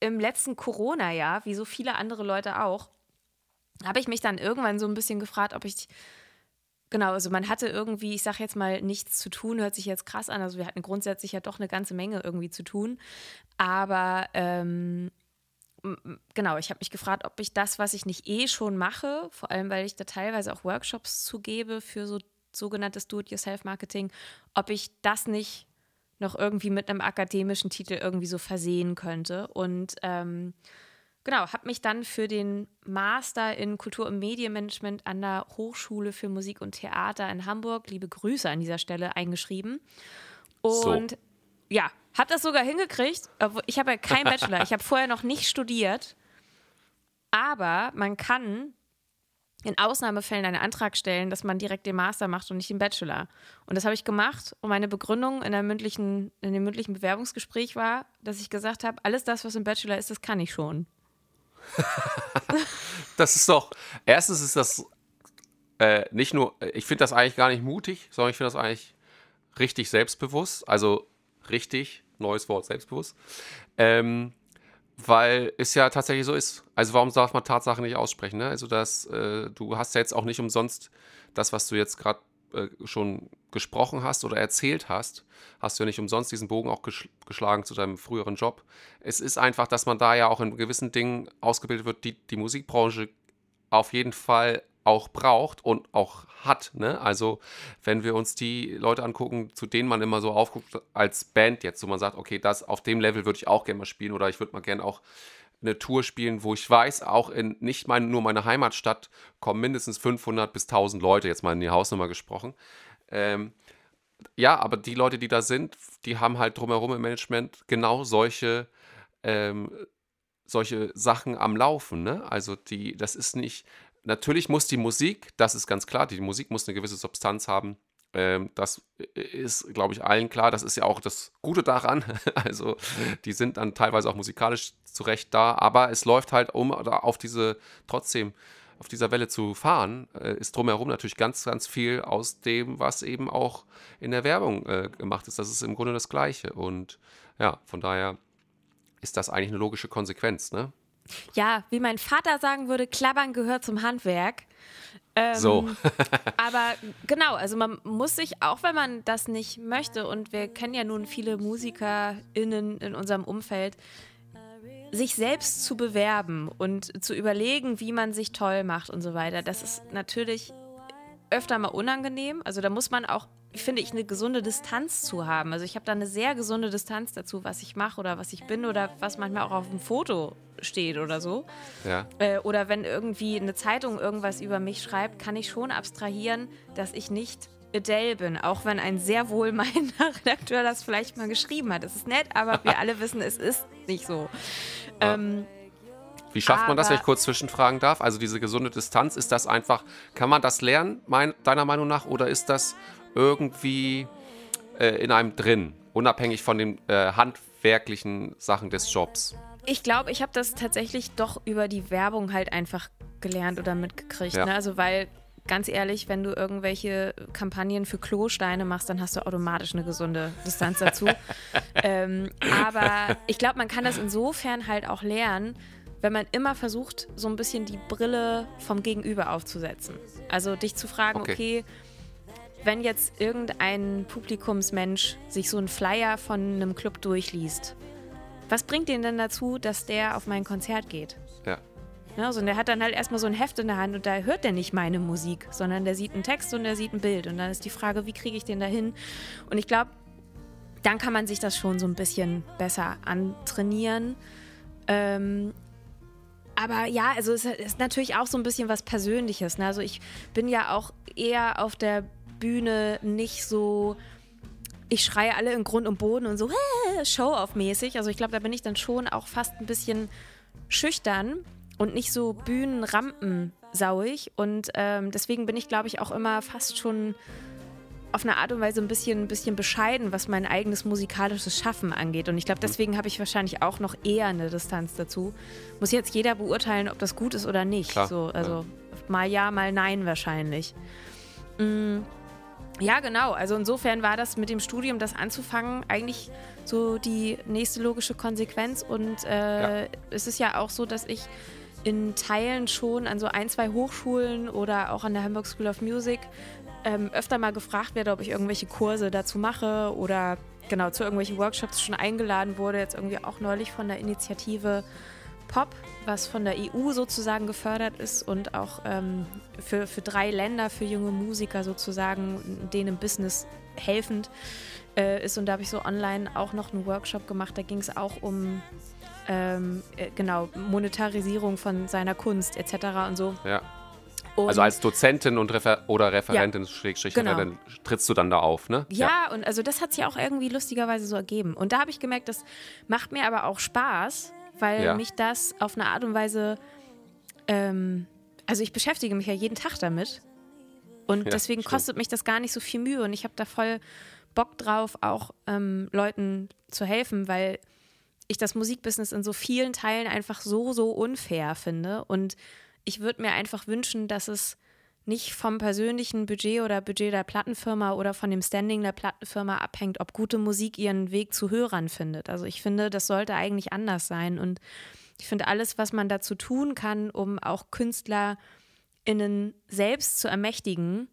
[SPEAKER 1] im letzten Corona-Jahr, wie so viele andere Leute auch, habe ich mich dann irgendwann so ein bisschen gefragt, ob ich Genau, also man hatte irgendwie, ich sage jetzt mal, nichts zu tun, hört sich jetzt krass an. Also wir hatten grundsätzlich ja doch eine ganze Menge irgendwie zu tun. Aber ähm, genau, ich habe mich gefragt, ob ich das, was ich nicht eh schon mache, vor allem weil ich da teilweise auch Workshops zugebe für so sogenanntes Do-it-yourself-Marketing, ob ich das nicht noch irgendwie mit einem akademischen Titel irgendwie so versehen könnte. Und ähm, genau, habe mich dann für den Master in Kultur- und Medienmanagement an der Hochschule für Musik und Theater in Hamburg, liebe Grüße an dieser Stelle, eingeschrieben.
[SPEAKER 2] So.
[SPEAKER 1] Ja, habe das sogar hingekriegt. Ich habe ja keinen Bachelor, ich habe vorher noch nicht studiert. Aber man kann in Ausnahmefällen einen Antrag stellen, dass man direkt den Master macht und nicht den Bachelor. Und das habe ich gemacht und meine Begründung in, der mündlichen, in dem mündlichen Bewerbungsgespräch war, dass ich gesagt habe, alles das, was im Bachelor ist, das kann ich schon.
[SPEAKER 2] Das ist doch, erstens ist das äh, nicht nur, ich finde das eigentlich gar nicht mutig, sondern ich finde das eigentlich richtig selbstbewusst. Also richtig, neues Wort, selbstbewusst. Ähm, weil es ja tatsächlich so ist. Also warum darf man Tatsachen nicht aussprechen? Ne? Also dass äh, du hast ja jetzt auch nicht umsonst das, was du jetzt gerade äh, schon gesprochen hast oder erzählt hast, hast du ja nicht umsonst diesen Bogen auch gesch geschlagen zu deinem früheren Job. Es ist einfach, dass man da ja auch in gewissen Dingen ausgebildet wird, die die Musikbranche auf jeden Fall auch braucht und auch hat. Ne? Also wenn wir uns die Leute angucken, zu denen man immer so aufguckt als Band jetzt, wo man sagt, okay, das auf dem Level würde ich auch gerne mal spielen oder ich würde mal gerne auch eine Tour spielen, wo ich weiß, auch in nicht mein, nur meine Heimatstadt kommen mindestens 500 bis 1000 Leute, jetzt mal in die Hausnummer gesprochen. Ähm, ja, aber die Leute, die da sind, die haben halt drumherum im Management genau solche, ähm, solche Sachen am Laufen. Ne? Also die, das ist nicht, natürlich muss die Musik, das ist ganz klar, die Musik muss eine gewisse Substanz haben. Ähm, das ist, glaube ich, allen klar. Das ist ja auch das Gute daran. Also, die sind dann teilweise auch musikalisch zurecht da, aber es läuft halt um, oder auf diese, trotzdem auf dieser Welle zu fahren, äh, ist drumherum natürlich ganz, ganz viel aus dem, was eben auch in der Werbung äh, gemacht ist. Das ist im Grunde das Gleiche. Und ja, von daher ist das eigentlich eine logische Konsequenz, ne?
[SPEAKER 1] Ja, wie mein Vater sagen würde, Klappern gehört zum Handwerk. Ähm,
[SPEAKER 2] So.
[SPEAKER 1] aber genau, also man muss sich, auch wenn man das nicht möchte, und wir kennen ja nun viele MusikerInnen in unserem Umfeld, sich selbst zu bewerben und zu überlegen, wie man sich toll macht und so weiter, das ist natürlich öfter mal unangenehm. Also da muss man auch, finde ich, eine gesunde Distanz zu haben. Also ich habe da eine sehr gesunde Distanz dazu, was ich mache oder was ich bin oder was manchmal auch auf dem Foto steht oder so.
[SPEAKER 2] Ja.
[SPEAKER 1] Äh, oder wenn irgendwie eine Zeitung irgendwas über mich schreibt, kann ich schon abstrahieren, dass ich nicht Adele bin, auch wenn ein sehr wohlmeinender Redakteur das vielleicht mal geschrieben hat. Es ist nett, aber wir alle wissen, es ist nicht so. Ähm,
[SPEAKER 2] Wie schafft man das, wenn ich kurz zwischenfragen darf? Also diese gesunde Distanz, ist das einfach, kann man das lernen, mein, deiner Meinung nach, oder ist das irgendwie äh, in einem drin, unabhängig von den äh, handwerklichen Sachen des Jobs?
[SPEAKER 1] Ich glaube, ich habe das tatsächlich doch über die Werbung halt einfach gelernt oder mitgekriegt.
[SPEAKER 2] Ja.
[SPEAKER 1] Ne? Also weil, ganz ehrlich, wenn du irgendwelche Kampagnen für Klosteine machst, dann hast du automatisch eine gesunde Distanz dazu. ähm, aber ich glaube, man kann das insofern halt auch lernen, wenn man immer versucht, so ein bisschen die Brille vom Gegenüber aufzusetzen. Also dich zu fragen,
[SPEAKER 2] Okay.
[SPEAKER 1] okay, wenn jetzt irgendein Publikumsmensch sich so einen Flyer von einem Club durchliest, was bringt den denn dazu, dass der auf mein Konzert geht?
[SPEAKER 2] Ja.
[SPEAKER 1] Ja, so, und der hat dann halt erstmal so ein Heft in der Hand und da hört der nicht meine Musik, sondern der sieht einen Text und der sieht ein Bild. Und dann ist die Frage, wie kriege ich den da hin? Und ich glaube, dann kann man sich das schon so ein bisschen besser antrainieren. Ähm, aber ja, also es ist natürlich auch so ein bisschen was Persönliches. Ne? Also ich bin ja auch eher auf der Bühne nicht so, ich schreie alle in Grund und Boden und so "Äh", Show-off-mäßig. Also ich glaube, da bin ich dann schon auch fast ein bisschen schüchtern und nicht so bühnenrampensauig. Und ähm, deswegen bin ich, glaube ich, auch immer fast schon auf eine Art und Weise ein bisschen, ein bisschen bescheiden, was mein eigenes musikalisches Schaffen angeht. Und ich glaube, deswegen habe ich wahrscheinlich auch noch eher eine Distanz dazu. Muss jetzt jeder beurteilen, ob das gut ist oder nicht.
[SPEAKER 2] Klar,
[SPEAKER 1] so, also mal ja, mal nein wahrscheinlich. Mm, ja, genau. Also insofern war das mit dem Studium, das anzufangen, eigentlich so die nächste logische Konsequenz. Und äh, es ist ja auch so, dass ich in Teilen schon an so ein, zwei Hochschulen oder auch an der Hamburg School of Music ähm, öfter mal gefragt werde, ob ich irgendwelche Kurse dazu mache oder genau zu irgendwelchen Workshops schon eingeladen wurde. Jetzt irgendwie auch neulich von der Initiative Pop, was von der EU sozusagen gefördert ist und auch ähm, für, für drei Länder, für junge Musiker sozusagen, denen im Business helfend äh, ist. Und da habe ich so online auch noch einen Workshop gemacht. Da ging es auch um ähm, äh, genau Monetarisierung von seiner Kunst etc. und so.
[SPEAKER 2] Ja.
[SPEAKER 1] Und
[SPEAKER 2] Also als Dozentin und Refer oder Referentin, Schrägstrich,
[SPEAKER 1] Genau.
[SPEAKER 2] dann trittst du dann da auf, ne?
[SPEAKER 1] Ja, und also das hat sich auch irgendwie lustigerweise so ergeben. Und da habe ich gemerkt, das macht mir aber auch Spaß, weil
[SPEAKER 2] Ja.
[SPEAKER 1] mich das auf eine Art und Weise ähm, also ich beschäftige mich ja jeden Tag damit. Und
[SPEAKER 2] Ja,
[SPEAKER 1] deswegen
[SPEAKER 2] stimmt.
[SPEAKER 1] kostet mich das gar nicht so viel Mühe. Und ich habe da voll Bock drauf, auch ähm, Leuten zu helfen, weil ich das Musikbusiness in so vielen Teilen einfach so, so unfair finde. Und ich würde mir einfach wünschen, dass es nicht vom persönlichen Budget oder Budget der Plattenfirma oder von dem Standing der Plattenfirma abhängt, ob gute Musik ihren Weg zu Hörern findet. Also ich finde, das sollte eigentlich anders sein. Und ich finde alles, was man dazu tun kann, um auch KünstlerInnen selbst zu ermächtigen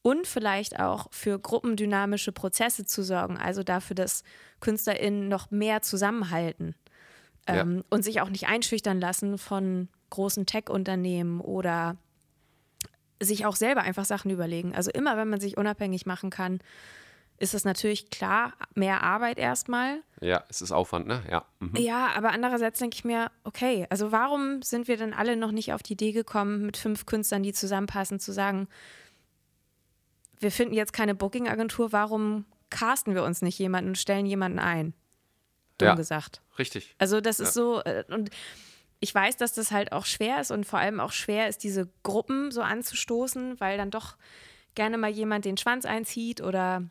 [SPEAKER 1] und vielleicht auch für gruppendynamische Prozesse zu sorgen, also dafür, dass KünstlerInnen noch mehr zusammenhalten
[SPEAKER 2] Ja.
[SPEAKER 1] ähm, und sich auch nicht einschüchtern lassen von großen Tech-Unternehmen oder sich auch selber einfach Sachen überlegen. Also immer, wenn man sich unabhängig machen kann, ist das natürlich klar mehr Arbeit erstmal.
[SPEAKER 2] Ja, es ist Aufwand, ne? Ja. Mhm.
[SPEAKER 1] Ja, aber andererseits denke ich mir, okay, also warum sind wir denn alle noch nicht auf die Idee gekommen, mit fünf Künstlern, die zusammenpassen, zu sagen, wir finden jetzt keine Booking-Agentur, warum casten wir uns nicht jemanden und stellen jemanden ein? Dumm
[SPEAKER 2] Ja.
[SPEAKER 1] gesagt.
[SPEAKER 2] Richtig.
[SPEAKER 1] Also das ist so, äh, und ich weiß, dass das halt auch schwer ist und vor allem auch schwer ist, diese Gruppen so anzustoßen, weil dann doch gerne mal jemand den Schwanz einzieht oder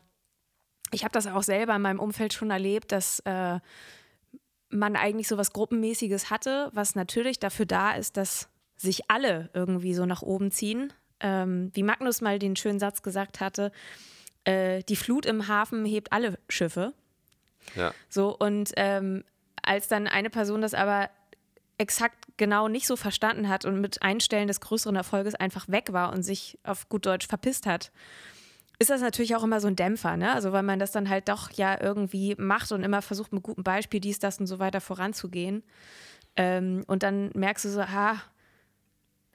[SPEAKER 1] ich habe das auch selber in meinem Umfeld schon erlebt, dass äh, man eigentlich so was Gruppenmäßiges hatte, was natürlich dafür da ist, dass sich alle irgendwie so nach oben ziehen. Ähm, wie Magnus mal den schönen Satz gesagt hatte, äh, die Flut im Hafen hebt alle Schiffe.
[SPEAKER 2] Ja.
[SPEAKER 1] So, und ähm, als dann eine Person das aber exakt genau nicht so verstanden hat und mit Einstellen des größeren Erfolges einfach weg war und sich auf gut Deutsch verpisst hat, ist das natürlich auch immer so ein Dämpfer, ne? Also weil man das dann halt doch ja irgendwie macht und immer versucht, mit gutem Beispiel dies, das und so weiter voranzugehen. Ähm, und dann merkst du so, ha,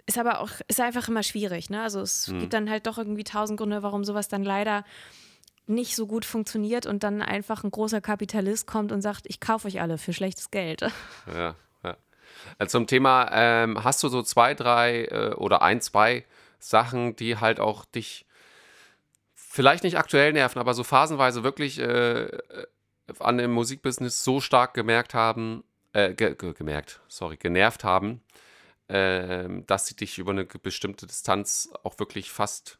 [SPEAKER 1] ist aber auch, ist einfach immer schwierig, ne? Also es gibt dann halt doch irgendwie tausend Gründe, warum sowas dann leider nicht so gut funktioniert und dann einfach ein großer Kapitalist kommt und sagt, ich kaufe euch alle für schlechtes Geld.
[SPEAKER 2] Ja, Zum Thema, ähm, hast du so zwei, drei äh, oder ein, zwei Sachen, die halt auch dich vielleicht nicht aktuell nerven, aber so phasenweise wirklich äh, äh, an dem Musikbusiness so stark gemerkt haben, äh, ge ge gemerkt, sorry, genervt haben, ähm, dass sie dich über eine bestimmte Distanz auch wirklich fast,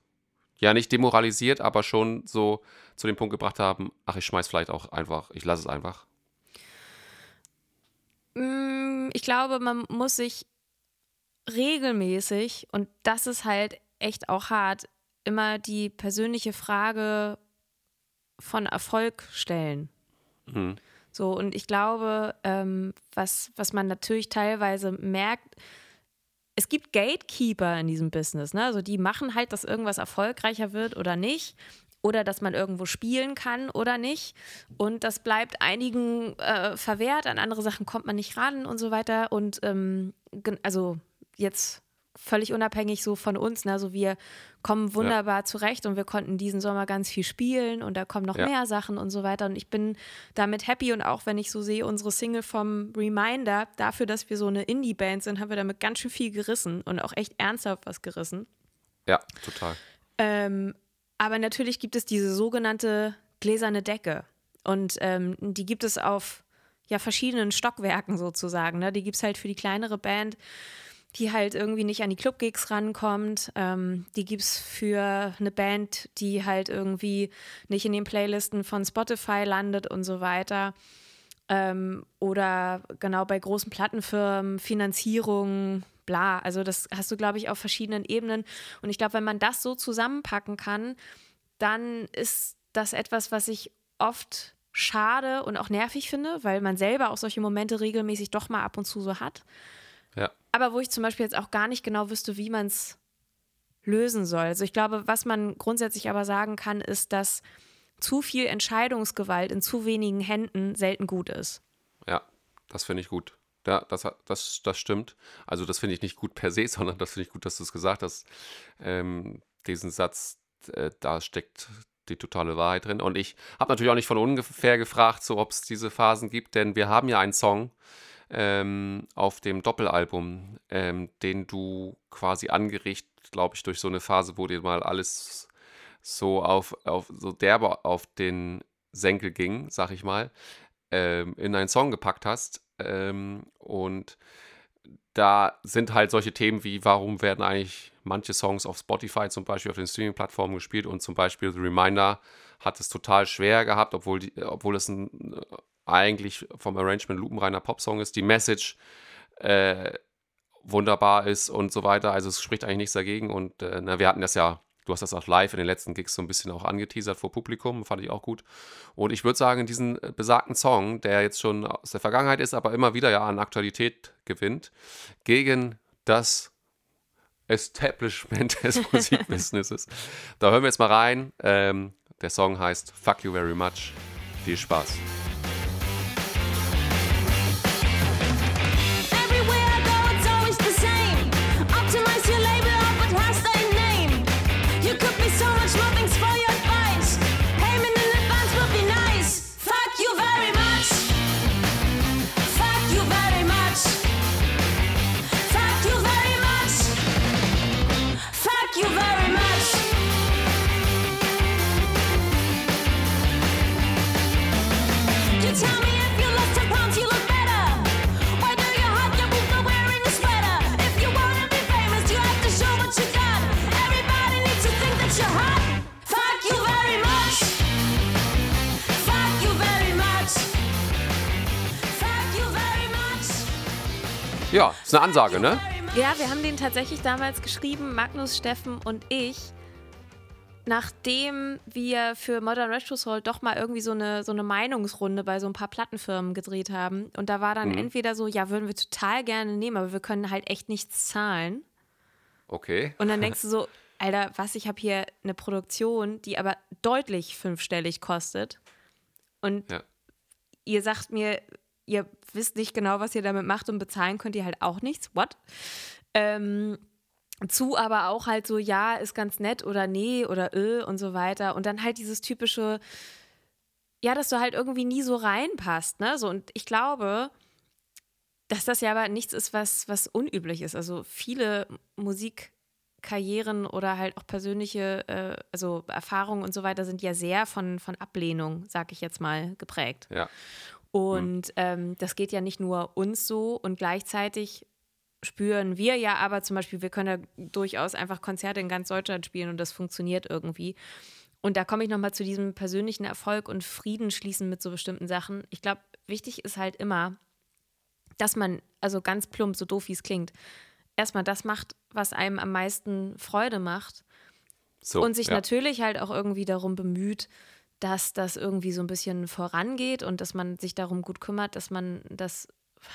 [SPEAKER 2] ja nicht demoralisiert, aber schon so zu dem Punkt gebracht haben, ach, ich schmeiß vielleicht auch einfach, ich lasse es einfach.
[SPEAKER 1] Mm, Ich glaube, man muss sich regelmäßig, und das ist halt echt auch hart, immer die persönliche Frage von Erfolg stellen.
[SPEAKER 2] Mhm.
[SPEAKER 1] So, und ich glaube, ähm, was, was man natürlich teilweise merkt, es gibt Gatekeeper in diesem Business, ne? Also die machen halt, dass irgendwas erfolgreicher wird oder nicht. Oder dass man irgendwo spielen kann oder nicht. Und das bleibt einigen äh, verwehrt, an andere Sachen kommt man nicht ran und so weiter. Und ähm, also jetzt völlig unabhängig so von uns, ne? Also wir kommen wunderbar zurecht und wir konnten diesen Sommer ganz viel spielen und da kommen noch
[SPEAKER 2] Ja.
[SPEAKER 1] mehr Sachen und so weiter. Und ich bin damit happy und auch wenn ich so sehe, unsere Single vom Reminder, dafür, dass wir so eine Indie-Band sind, haben wir damit ganz schön viel gerissen und auch echt ernsthaft was gerissen.
[SPEAKER 2] Ja, total.
[SPEAKER 1] Ähm, aber natürlich gibt es diese sogenannte gläserne Decke. Und ähm, die gibt es auf ja, verschiedenen Stockwerken sozusagen. Ne? Die gibt es halt für die kleinere Band, die halt irgendwie nicht an die Club-Gigs rankommt. Ähm, die gibt es für eine Band, die halt irgendwie nicht in den Playlisten von Spotify landet und so weiter. Ähm, oder genau bei großen Plattenfirmen, Finanzierung, bla. Also das hast du, glaube ich, auf verschiedenen Ebenen. Und ich glaube, wenn man das so zusammenpacken kann, dann ist das etwas, was ich oft schade und auch nervig finde, weil man selber auch solche Momente regelmäßig doch mal ab und zu so hat.
[SPEAKER 2] Ja.
[SPEAKER 1] Aber wo ich zum Beispiel jetzt auch gar nicht genau wüsste, wie man es lösen soll. Also ich glaube, was man grundsätzlich aber sagen kann, ist, dass zu viel Entscheidungsgewalt in zu wenigen Händen selten gut ist.
[SPEAKER 2] Ja, das finde ich gut. Ja, das, das, das stimmt. Also das finde ich nicht gut per se, sondern das finde ich gut, dass du es gesagt hast. Ähm, diesen Satz, äh, da steckt die totale Wahrheit drin. Und ich habe natürlich auch nicht von ungefähr gefragt, so ob es diese Phasen gibt, denn wir haben ja einen Song ähm, auf dem Doppelalbum, ähm, den du quasi angeregt, glaube ich, durch so eine Phase, wo dir mal alles so auf, auf so derbe auf den Senkel ging, sag ich mal, ähm, in einen Song gepackt hast. Ähm, und da sind halt solche Themen wie, warum werden eigentlich manche Songs auf Spotify zum Beispiel auf den Streaming-Plattformen gespielt und zum Beispiel The Reminder hat es total schwer gehabt, obwohl, die, obwohl es ein, äh, eigentlich vom Arrangement lupenreiner Popsong ist. Die Message äh, wunderbar ist und so weiter. Also es spricht eigentlich nichts dagegen. Und äh, na, wir hatten das ja, du hast das auch live in den letzten Gigs so ein bisschen auch angeteasert vor Publikum, fand ich auch gut. Und ich würde sagen, diesen äh, besagten Song, der jetzt schon aus der Vergangenheit ist, aber immer wieder ja an Aktualität gewinnt, gegen das Establishment des Musikbusinesses. da hören wir jetzt mal rein. Ähm, der Song heißt Fuck You Very Much. Viel Spaß. Ist eine Ansage, ne?
[SPEAKER 1] Ja, wir haben den tatsächlich damals geschrieben, Magnus, Steffen und ich, nachdem wir für Modern Retro Soul doch mal irgendwie so eine, so eine Meinungsrunde bei so ein paar Plattenfirmen gedreht haben. Und da war dann
[SPEAKER 2] Mhm.
[SPEAKER 1] entweder so, ja, würden wir total gerne nehmen, aber wir können halt echt nichts zahlen.
[SPEAKER 2] Okay.
[SPEAKER 1] Und dann denkst du so, Alter, was, ich habe hier eine Produktion, die aber deutlich fünfstellig kostet. Und
[SPEAKER 2] Ja.
[SPEAKER 1] ihr sagt mir, ihr wisst nicht genau, was ihr damit macht und bezahlen könnt ihr halt auch nichts. What? Ähm, zu aber auch halt so, ja, ist ganz nett oder nee oder äh und so weiter. Und dann halt dieses typische, ja, dass du halt irgendwie nie so reinpasst, ne? So, und ich glaube, dass das ja aber nichts ist, was, was unüblich ist. Also viele Musikkarrieren oder halt auch persönliche, äh, also Erfahrungen und so weiter sind ja sehr von, von Ablehnung, sag ich jetzt mal, geprägt.
[SPEAKER 2] Ja.
[SPEAKER 1] Und ähm, das geht ja nicht nur uns so und gleichzeitig spüren wir ja aber zum Beispiel, wir können ja durchaus einfach Konzerte in ganz Deutschland spielen und das funktioniert irgendwie. Und da komme ich nochmal zu diesem persönlichen Erfolg und Frieden schließen mit so bestimmten Sachen. Ich glaube, wichtig ist halt immer, dass man, also ganz plump, so doof wie es klingt, erstmal das macht, was einem am meisten Freude macht
[SPEAKER 2] So,
[SPEAKER 1] und sich
[SPEAKER 2] ja.
[SPEAKER 1] natürlich halt auch irgendwie darum bemüht, dass das irgendwie so ein bisschen vorangeht und dass man sich darum gut kümmert, dass man das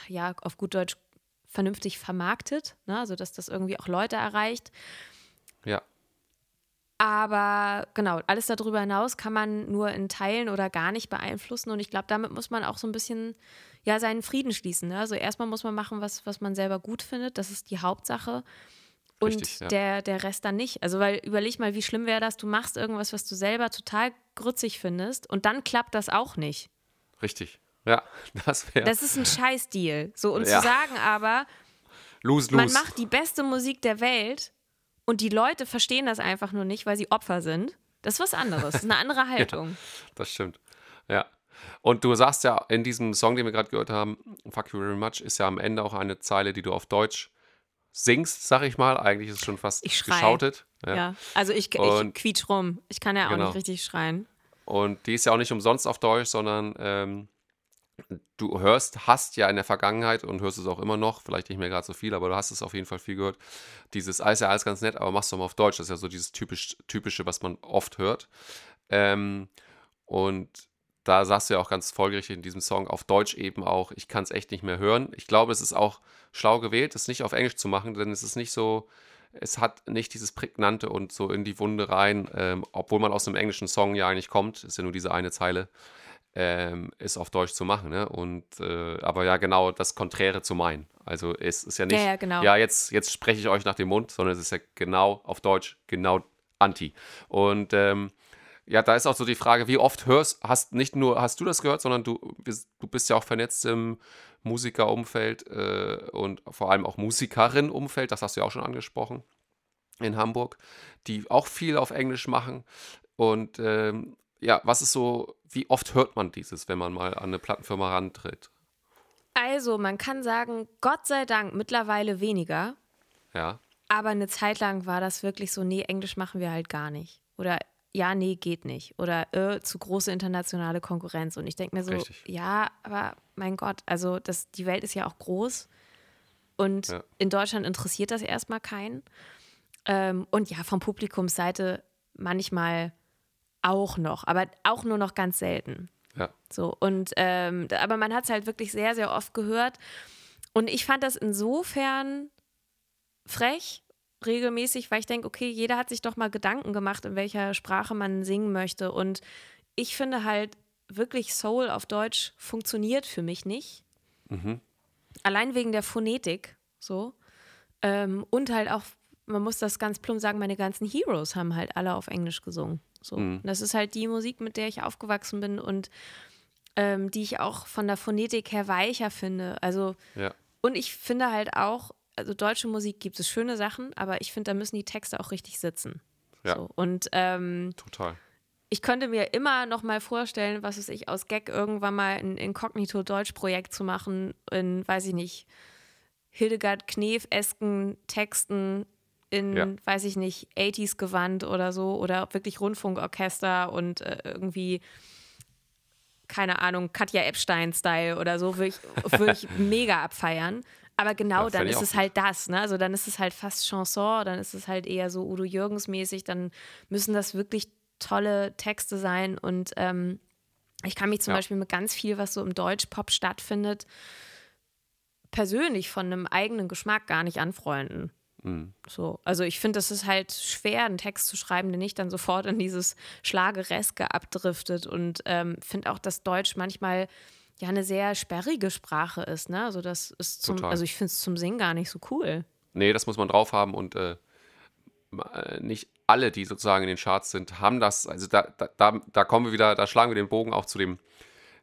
[SPEAKER 1] ja auf gut Deutsch vernünftig vermarktet, ne? also dass das irgendwie auch Leute erreicht.
[SPEAKER 2] Ja.
[SPEAKER 1] Aber genau, alles darüber hinaus kann man nur in Teilen oder gar nicht beeinflussen. Und ich glaube, damit muss man auch so ein bisschen ja, seinen Frieden schließen. Ne? Also erstmal muss man machen, was, was man selber gut findet. Das ist die Hauptsache. Und
[SPEAKER 2] Richtig, ja.
[SPEAKER 1] der, der Rest dann nicht. Also, weil überleg mal, wie schlimm wäre das, du machst irgendwas, was du selber total grützig findest und dann klappt das auch nicht.
[SPEAKER 2] Richtig. Ja, das wäre
[SPEAKER 1] Das ist ein Scheißdeal. So, und
[SPEAKER 2] Ja.
[SPEAKER 1] zu sagen aber,
[SPEAKER 2] lose,
[SPEAKER 1] man
[SPEAKER 2] lose.
[SPEAKER 1] macht die beste Musik der Welt und die Leute verstehen das einfach nur nicht, weil sie Opfer sind. Das ist was anderes. Das ist eine andere Haltung.
[SPEAKER 2] Das stimmt. Ja. Und du sagst ja in diesem Song, den wir gerade gehört haben, Fuck You Very Much, ist ja am Ende auch eine Zeile, die du auf Deutsch singst, sag ich mal. Eigentlich ist es schon fast
[SPEAKER 1] Ich schrei.
[SPEAKER 2] geschautet.
[SPEAKER 1] Ja. Also ich, ich
[SPEAKER 2] Und-
[SPEAKER 1] quietsch rum. Ich kann ja auch
[SPEAKER 2] Genau.
[SPEAKER 1] nicht richtig schreien.
[SPEAKER 2] Und die ist ja auch nicht umsonst auf Deutsch, sondern ähm, du hörst, hast ja in der Vergangenheit und hörst es auch immer noch, vielleicht nicht mehr gerade so viel, aber du hast es auf jeden Fall viel gehört. Dieses, alles ja alles ganz nett, aber machst du mal auf Deutsch. Das ist ja so dieses typisch, typische, was man oft hört. Ähm, und da sagst du ja auch ganz folgerichtig in diesem Song auf Deutsch eben auch, ich kann es echt nicht mehr hören. Ich glaube, es ist auch schlau gewählt, es nicht auf Englisch zu machen, denn es ist nicht so, es hat nicht dieses Prägnante und so in die Wunde rein, ähm, obwohl man aus einem englischen Song ja eigentlich kommt, ist ja nur diese eine Zeile, ähm, ist auf Deutsch zu machen. Ne? Und äh, aber ja, genau das Konträre zu meinen. Also es ist ja nicht,
[SPEAKER 1] Ja, ja, genau.
[SPEAKER 2] ja, jetzt, jetzt spreche ich euch nach dem Mund, sondern es ist ja genau auf Deutsch, genau anti. Und ähm, ja, da ist auch so die Frage, wie oft hörst, hast nicht nur, hast du das gehört, sondern du, bist- du bist ja auch vernetzt im Musikerumfeld äh, und vor allem auch Musikerin-Umfeld, das hast du ja auch schon angesprochen in Hamburg, die auch viel auf Englisch machen. Und ähm, ja, was ist so, wie oft hört man dieses, wenn man mal an eine Plattenfirma rantritt?
[SPEAKER 1] Also, man kann sagen, Gott sei Dank mittlerweile weniger.
[SPEAKER 2] Ja.
[SPEAKER 1] Aber eine Zeit lang war das wirklich so, nee, Englisch machen wir halt gar nicht. Oder ja, nee, geht nicht. Oder äh, zu große internationale Konkurrenz. Und ich denke mir so,
[SPEAKER 2] Richtig.
[SPEAKER 1] ja, aber mein Gott, also das, die Welt ist ja auch groß. Und
[SPEAKER 2] Ja.
[SPEAKER 1] in Deutschland interessiert das erstmal keinen. Ähm, und ja, von Publikumsseite manchmal auch noch, aber auch nur noch ganz selten.
[SPEAKER 2] Ja.
[SPEAKER 1] So, und ähm, aber man hat es halt wirklich sehr, sehr oft gehört. Und ich fand das insofern frech, regelmäßig, weil ich denke, okay, jeder hat sich doch mal Gedanken gemacht, in welcher Sprache man singen möchte. Und ich finde halt, wirklich Soul auf Deutsch funktioniert für mich nicht. Allein wegen der Phonetik, so. Ähm, und halt auch, man muss das ganz plump sagen, meine ganzen Heroes haben halt alle auf Englisch gesungen. So. Und Das ist halt die Musik, mit der ich aufgewachsen bin und ähm, die ich auch von der Phonetik her weicher finde. Also,
[SPEAKER 2] Ja.
[SPEAKER 1] und ich finde halt auch, also deutsche Musik gibt es schöne Sachen, aber ich finde, da müssen die Texte auch richtig sitzen.
[SPEAKER 2] Ja.
[SPEAKER 1] So. Und ähm,
[SPEAKER 2] Total.
[SPEAKER 1] ich könnte mir immer noch mal vorstellen, was weiß ich, aus Gag irgendwann mal ein Inkognito-Deutsch-Projekt zu machen, in, weiß ich nicht, Hildegard Knef-esken Texten in,
[SPEAKER 2] Ja.
[SPEAKER 1] weiß ich nicht, 80s-Gewand oder so oder wirklich Rundfunkorchester und äh, irgendwie, keine Ahnung, Katja Epstein-Style oder so, würde ich, würd ich mega abfeiern. Aber genau,
[SPEAKER 2] Ja,
[SPEAKER 1] dann ist es halt das, ne? Also dann ist es halt fast Chanson, dann ist es halt eher so Udo Jürgens-mäßig, dann müssen das wirklich tolle Texte sein und ähm, ich kann mich zum
[SPEAKER 2] Ja.
[SPEAKER 1] Beispiel mit ganz viel, was so im Deutschpop stattfindet, persönlich von einem eigenen Geschmack gar nicht anfreunden.
[SPEAKER 2] Mhm.
[SPEAKER 1] So, also ich finde, es ist halt schwer, einen Text zu schreiben, der nicht dann sofort in dieses Schlagereske abdriftet und ähm, finde auch, dass Deutsch manchmal ja eine sehr sperrige Sprache ist, ne? Also das ist zum,
[SPEAKER 2] Total.
[SPEAKER 1] also ich finde es zum Singen gar nicht so cool.
[SPEAKER 2] Nee, das muss man drauf haben und äh, äh, nicht alle, die sozusagen in den Charts sind, haben das. Also da, da, da, da kommen wir wieder, da schlagen wir den Bogen auch zu dem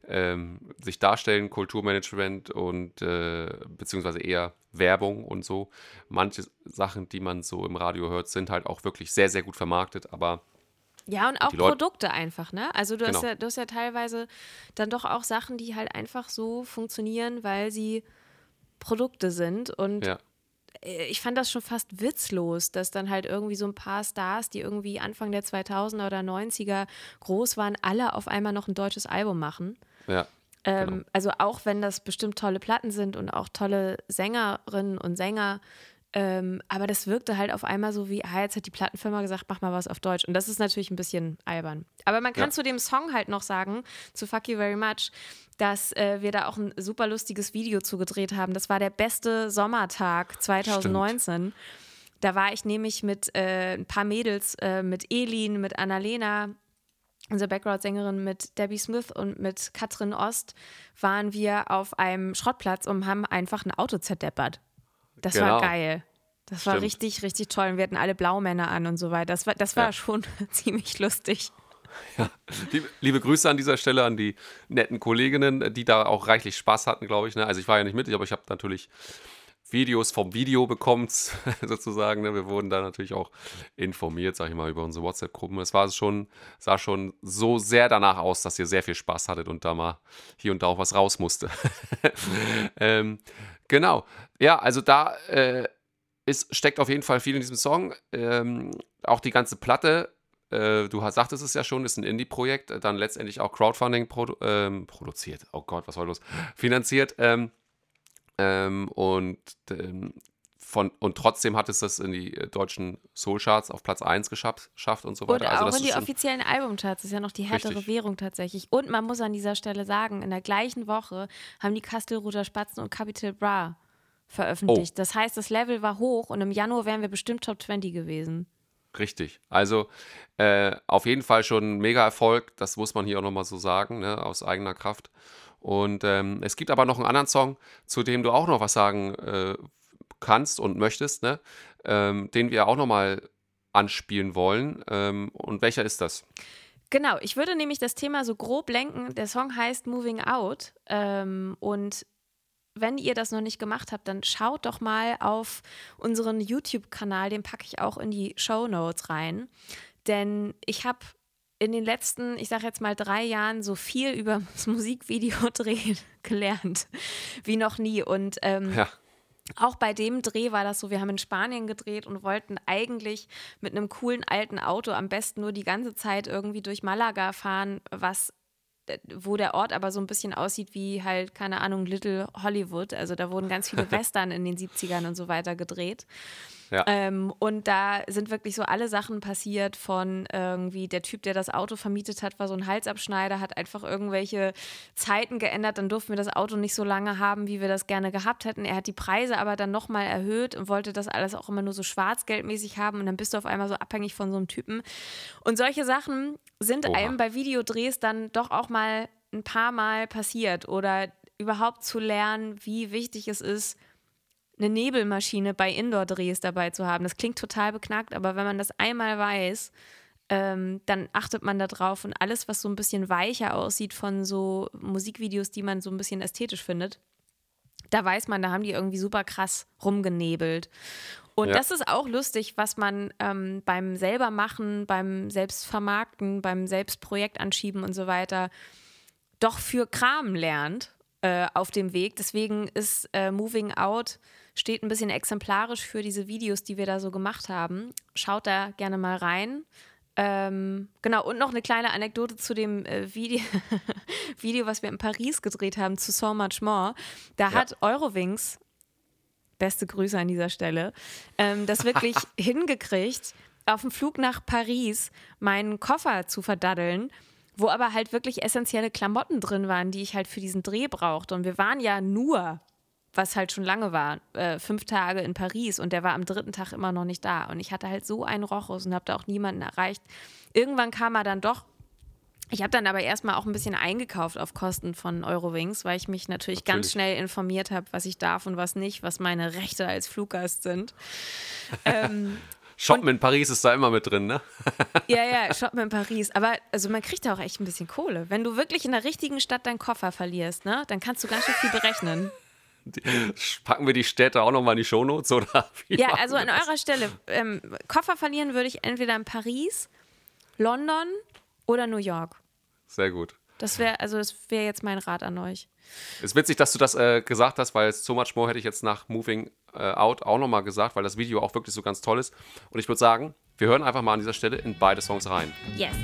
[SPEAKER 2] ähm, sich darstellen, Kulturmanagement und äh, beziehungsweise eher Werbung und so. Manche Sachen, die man so im Radio hört, sind halt auch wirklich sehr, sehr gut vermarktet, aber
[SPEAKER 1] Ja, und auch
[SPEAKER 2] die Leute-
[SPEAKER 1] Produkte einfach, ne? Also du, hast
[SPEAKER 2] Genau.
[SPEAKER 1] ja, du hast ja teilweise dann doch auch Sachen, die halt einfach so funktionieren, weil sie Produkte sind. Und
[SPEAKER 2] ja,
[SPEAKER 1] äh, ich fand das schon fast witzlos, dass dann halt irgendwie so ein paar Stars, die irgendwie Anfang der 2000er oder 90er groß waren, alle auf einmal noch ein deutsches Album machen.
[SPEAKER 2] ja,
[SPEAKER 1] Ähm,
[SPEAKER 2] Genau.
[SPEAKER 1] Also auch wenn das bestimmt tolle Platten sind und auch tolle Sängerinnen und Sänger, ähm, aber das wirkte halt auf einmal so wie, ah, jetzt hat die Plattenfirma gesagt, mach mal was auf Deutsch. Und das ist natürlich ein bisschen albern. Aber man kann
[SPEAKER 2] Ja.
[SPEAKER 1] zu dem Song halt noch sagen, zu Fuck You Very Much, dass äh, wir da auch ein super lustiges Video zugedreht haben. Das war der beste Sommertag 2019. Da war ich nämlich mit äh, ein paar Mädels, äh, mit Elin, mit Annalena, unsere Background-Sängerin mit Debbie Smith und mit Katrin Ost waren wir auf einem Schrottplatz und haben einfach ein Auto zerdeppert. Das war
[SPEAKER 2] Genau.
[SPEAKER 1] geil. Das war
[SPEAKER 2] Stimmt.
[SPEAKER 1] richtig, richtig toll. Und wir hatten alle Blaumänner an und so weiter. Das war, das war
[SPEAKER 2] Ja.
[SPEAKER 1] schon ziemlich lustig.
[SPEAKER 2] Liebe, liebe Grüße an dieser Stelle an die netten Kolleginnen, die da auch reichlich Spaß hatten, glaube ich. Ne? Also ich war ja nicht mit, aber ich habe natürlich Videos vom Video bekommen, sozusagen. Ne? Wir wurden da natürlich auch informiert, sage ich mal, über unsere WhatsApp-Gruppen. Es war schon, sah schon so sehr danach aus, dass ihr sehr viel Spaß hattet und da mal hier und da auch was raus musste. ähm, genau. Ja, also da äh, ist, steckt auf jeden Fall viel in diesem Song. Ähm, auch die ganze Platte äh, du hast, sagtest es ja schon, ist ein Indie-Projekt, äh, dann letztendlich auch Crowdfunding produ ähm, produziert. Oh Gott, was war los? Finanziert. Ähm, ähm, und, ähm, von, und trotzdem hat es das in die äh, deutschen Soul-Charts auf Platz 1 geschafft, geschafft und so weiter. Also
[SPEAKER 1] auch in die offiziellen Albumcharts. Das ist ja noch die härtere
[SPEAKER 2] Richtig.
[SPEAKER 1] Währung tatsächlich. Und man muss an dieser Stelle sagen, in der gleichen Woche haben die Kastelruther Spatzen und Capital Bra veröffentlicht.
[SPEAKER 2] Oh.
[SPEAKER 1] Das heißt, das Level war hoch und im Januar wären wir bestimmt Top 20 gewesen.
[SPEAKER 2] Richtig. Also äh, auf jeden Fall schon ein Mega-Erfolg, das muss man hier auch nochmal so sagen, ne, aus eigener Kraft. Und ähm, es gibt aber noch einen anderen Song, zu dem du auch noch was sagen äh, kannst und möchtest, ne? ähm, den wir auch nochmal anspielen wollen. Ähm, und welcher ist das?
[SPEAKER 1] Genau, ich würde nämlich das Thema so grob lenken. Der Song heißt Moving Out. Ähm, und wenn ihr das noch nicht gemacht habt, dann schaut doch mal auf unseren YouTube-Kanal. Den packe ich auch in die Show Notes rein. Denn ich habe in den letzten, ich sage jetzt mal drei Jahren, so viel über das Musikvideodrehen gelernt wie noch nie. Und ähm,
[SPEAKER 2] Ja.
[SPEAKER 1] Auch bei dem Dreh war das so, wir haben in Spanien gedreht und wollten eigentlich mit einem coolen alten Auto am besten nur die ganze Zeit irgendwie durch Malaga fahren, was äh, wo der Ort aber so ein bisschen aussieht wie halt, keine Ahnung, Little Hollywood. Also da wurden ganz viele Western in den 70ern und so weiter gedreht.
[SPEAKER 2] Ja.
[SPEAKER 1] Ähm, und da sind wirklich so alle Sachen passiert von irgendwie der Typ, der das Auto vermietet hat, war so ein Halsabschneider, hat einfach irgendwelche Zeiten geändert, dann durften wir das Auto nicht so lange haben, wie wir das gerne gehabt hätten. Er hat die Preise aber dann nochmal erhöht und wollte das alles auch immer nur so schwarzgeldmäßig haben und dann bist du auf einmal so abhängig von so einem Typen. Und solche Sachen sind
[SPEAKER 2] Oha.
[SPEAKER 1] einem bei Videodrehs dann doch auch mal ein paar Mal passiert oder überhaupt zu lernen, wie wichtig es ist, eine Nebelmaschine bei Indoor-Drehs dabei zu haben. Das klingt total beknackt, aber wenn man das einmal weiß, ähm, dann achtet man da drauf und alles, was so ein bisschen weicher aussieht von so Musikvideos, die man so ein bisschen ästhetisch findet, da weiß man, da haben die irgendwie super krass rumgenebelt. Und
[SPEAKER 2] Ja.
[SPEAKER 1] das ist auch lustig, was man ähm, beim selber machen, beim Selbstvermarkten, beim Selbstprojekt anschieben und so weiter doch für Kram lernt äh, auf dem Weg. Deswegen ist äh, Moving Out steht ein bisschen exemplarisch für diese Videos, die wir da so gemacht haben. Schaut da gerne mal rein. Ähm, genau, und noch eine kleine Anekdote zu dem äh, Video, Video, was wir in Paris gedreht haben, zu So Much More. Da hat Eurowings, beste Grüße an dieser Stelle, ähm, das wirklich hingekriegt, auf dem Flug nach Paris meinen Koffer zu verdaddeln, wo aber halt wirklich essentielle Klamotten drin waren, die ich halt für diesen Dreh brauchte. Und wir waren ja nur, was halt schon lange war, äh, fünf Tage in Paris und der war am dritten Tag immer noch nicht da. Und ich hatte halt so einen Rochus und habe da auch niemanden erreicht. Irgendwann kam er dann doch. Ich habe dann aber erstmal auch ein bisschen eingekauft auf Kosten von Eurowings, weil ich mich natürlich, ganz
[SPEAKER 2] Natürlich.
[SPEAKER 1] schnell informiert habe, was ich darf und was nicht, was meine Rechte als Fluggast sind. ähm,
[SPEAKER 2] Shoppen in Paris ist da immer mit drin, ne?
[SPEAKER 1] ja, ja, shoppen in Paris. Aber also man kriegt da auch echt ein bisschen Kohle. Wenn du wirklich in der richtigen Stadt deinen Koffer verlierst, ne, dann kannst du ganz schön viel berechnen.
[SPEAKER 2] Packen wir die Städte auch nochmal in die Shownotes oder wie
[SPEAKER 1] Ja, also an
[SPEAKER 2] das?
[SPEAKER 1] eurer Stelle, ähm, Koffer verlieren würde ich entweder in Paris, London oder New York.
[SPEAKER 2] Sehr gut.
[SPEAKER 1] Das wäre, also das wäre jetzt mein Rat an euch.
[SPEAKER 2] Ist witzig, dass du das äh, gesagt hast, weil So Much More hätte ich jetzt nach Moving äh, Out auch nochmal gesagt, weil das Video auch wirklich so ganz toll ist. Und ich würde sagen, wir hören einfach mal an dieser Stelle in beide Songs rein.
[SPEAKER 1] Yes.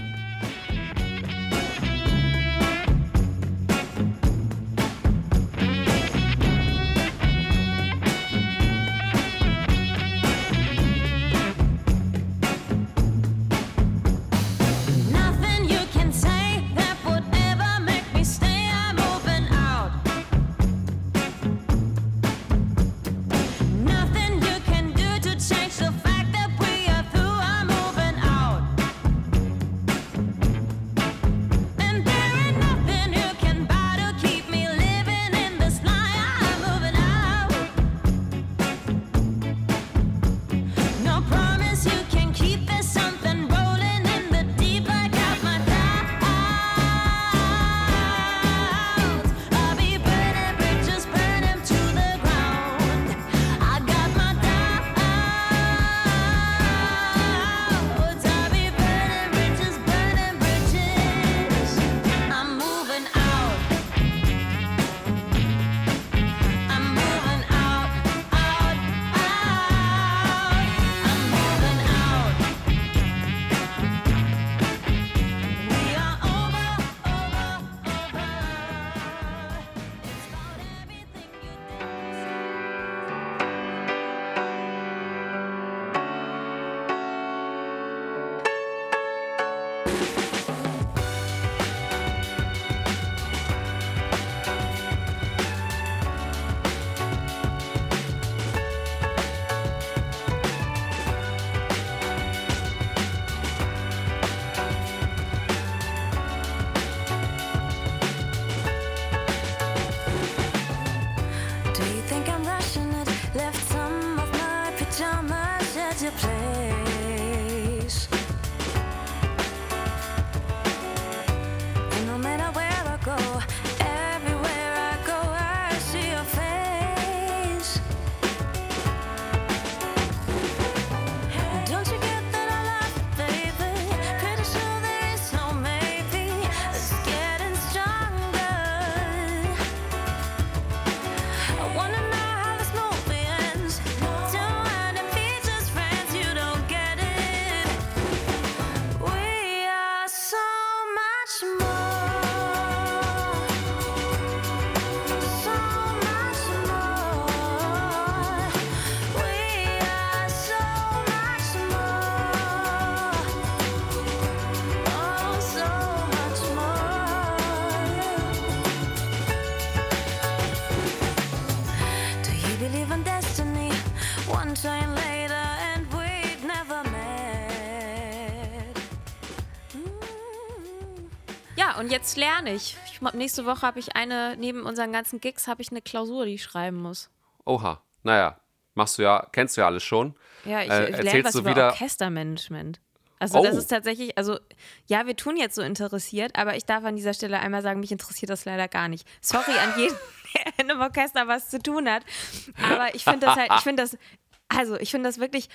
[SPEAKER 1] Jetzt lerne ich. ich nächste Woche habe ich eine, neben unseren ganzen Gigs, habe ich eine Klausur, die ich schreiben muss.
[SPEAKER 2] Oha. Naja, machst du ja, kennst du ja alles schon.
[SPEAKER 1] Ja, ich
[SPEAKER 2] Äh,
[SPEAKER 1] äh, lerne was über
[SPEAKER 2] wieder-
[SPEAKER 1] Orchestermanagement. Also das
[SPEAKER 2] Oh.
[SPEAKER 1] ist tatsächlich, also ja, wir tun jetzt so interessiert, aber ich darf an dieser Stelle einmal sagen, mich interessiert das leider gar nicht. Sorry an jeden, der in einem Orchester was zu tun hat, aber ich finde das halt, ich finde das, also ich finde das wirklich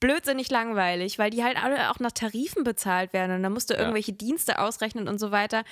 [SPEAKER 1] blödsinnig langweilig, weil die halt alle auch nach Tarifen bezahlt werden und dann musst du irgendwelche Dienste ausrechnen und so weiter.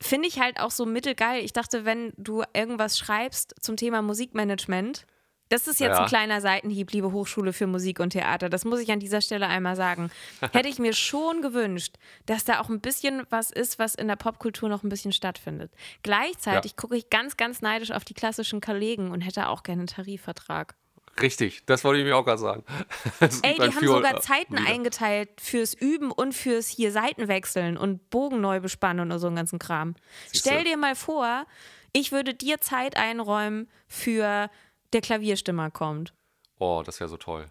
[SPEAKER 1] Finde ich halt auch so mittelgeil. Ich dachte, wenn du irgendwas schreibst zum Thema Musikmanagement, das ist jetzt
[SPEAKER 2] Ja.
[SPEAKER 1] ein kleiner Seitenhieb, liebe Hochschule für Musik und Theater. Das muss ich an dieser Stelle einmal sagen. Hätte ich mir schon gewünscht, dass da auch ein bisschen was ist, was in der Popkultur noch ein bisschen stattfindet. Gleichzeitig
[SPEAKER 2] Ja.
[SPEAKER 1] gucke ich ganz, ganz neidisch auf die klassischen Kollegen und hätte auch gerne einen Tarifvertrag.
[SPEAKER 2] Richtig, das wollte ich mir auch gerade sagen. Es
[SPEAKER 1] Ey, die haben sogar Zeiten
[SPEAKER 2] wieder.
[SPEAKER 1] eingeteilt fürs Üben und fürs hier Seitenwechseln und Bogen neu bespannen und so einen ganzen Kram.
[SPEAKER 2] Siehste.
[SPEAKER 1] Stell dir mal vor, ich würde dir Zeit einräumen für der Klavierstimmer kommt
[SPEAKER 2] Oh, das wäre so toll.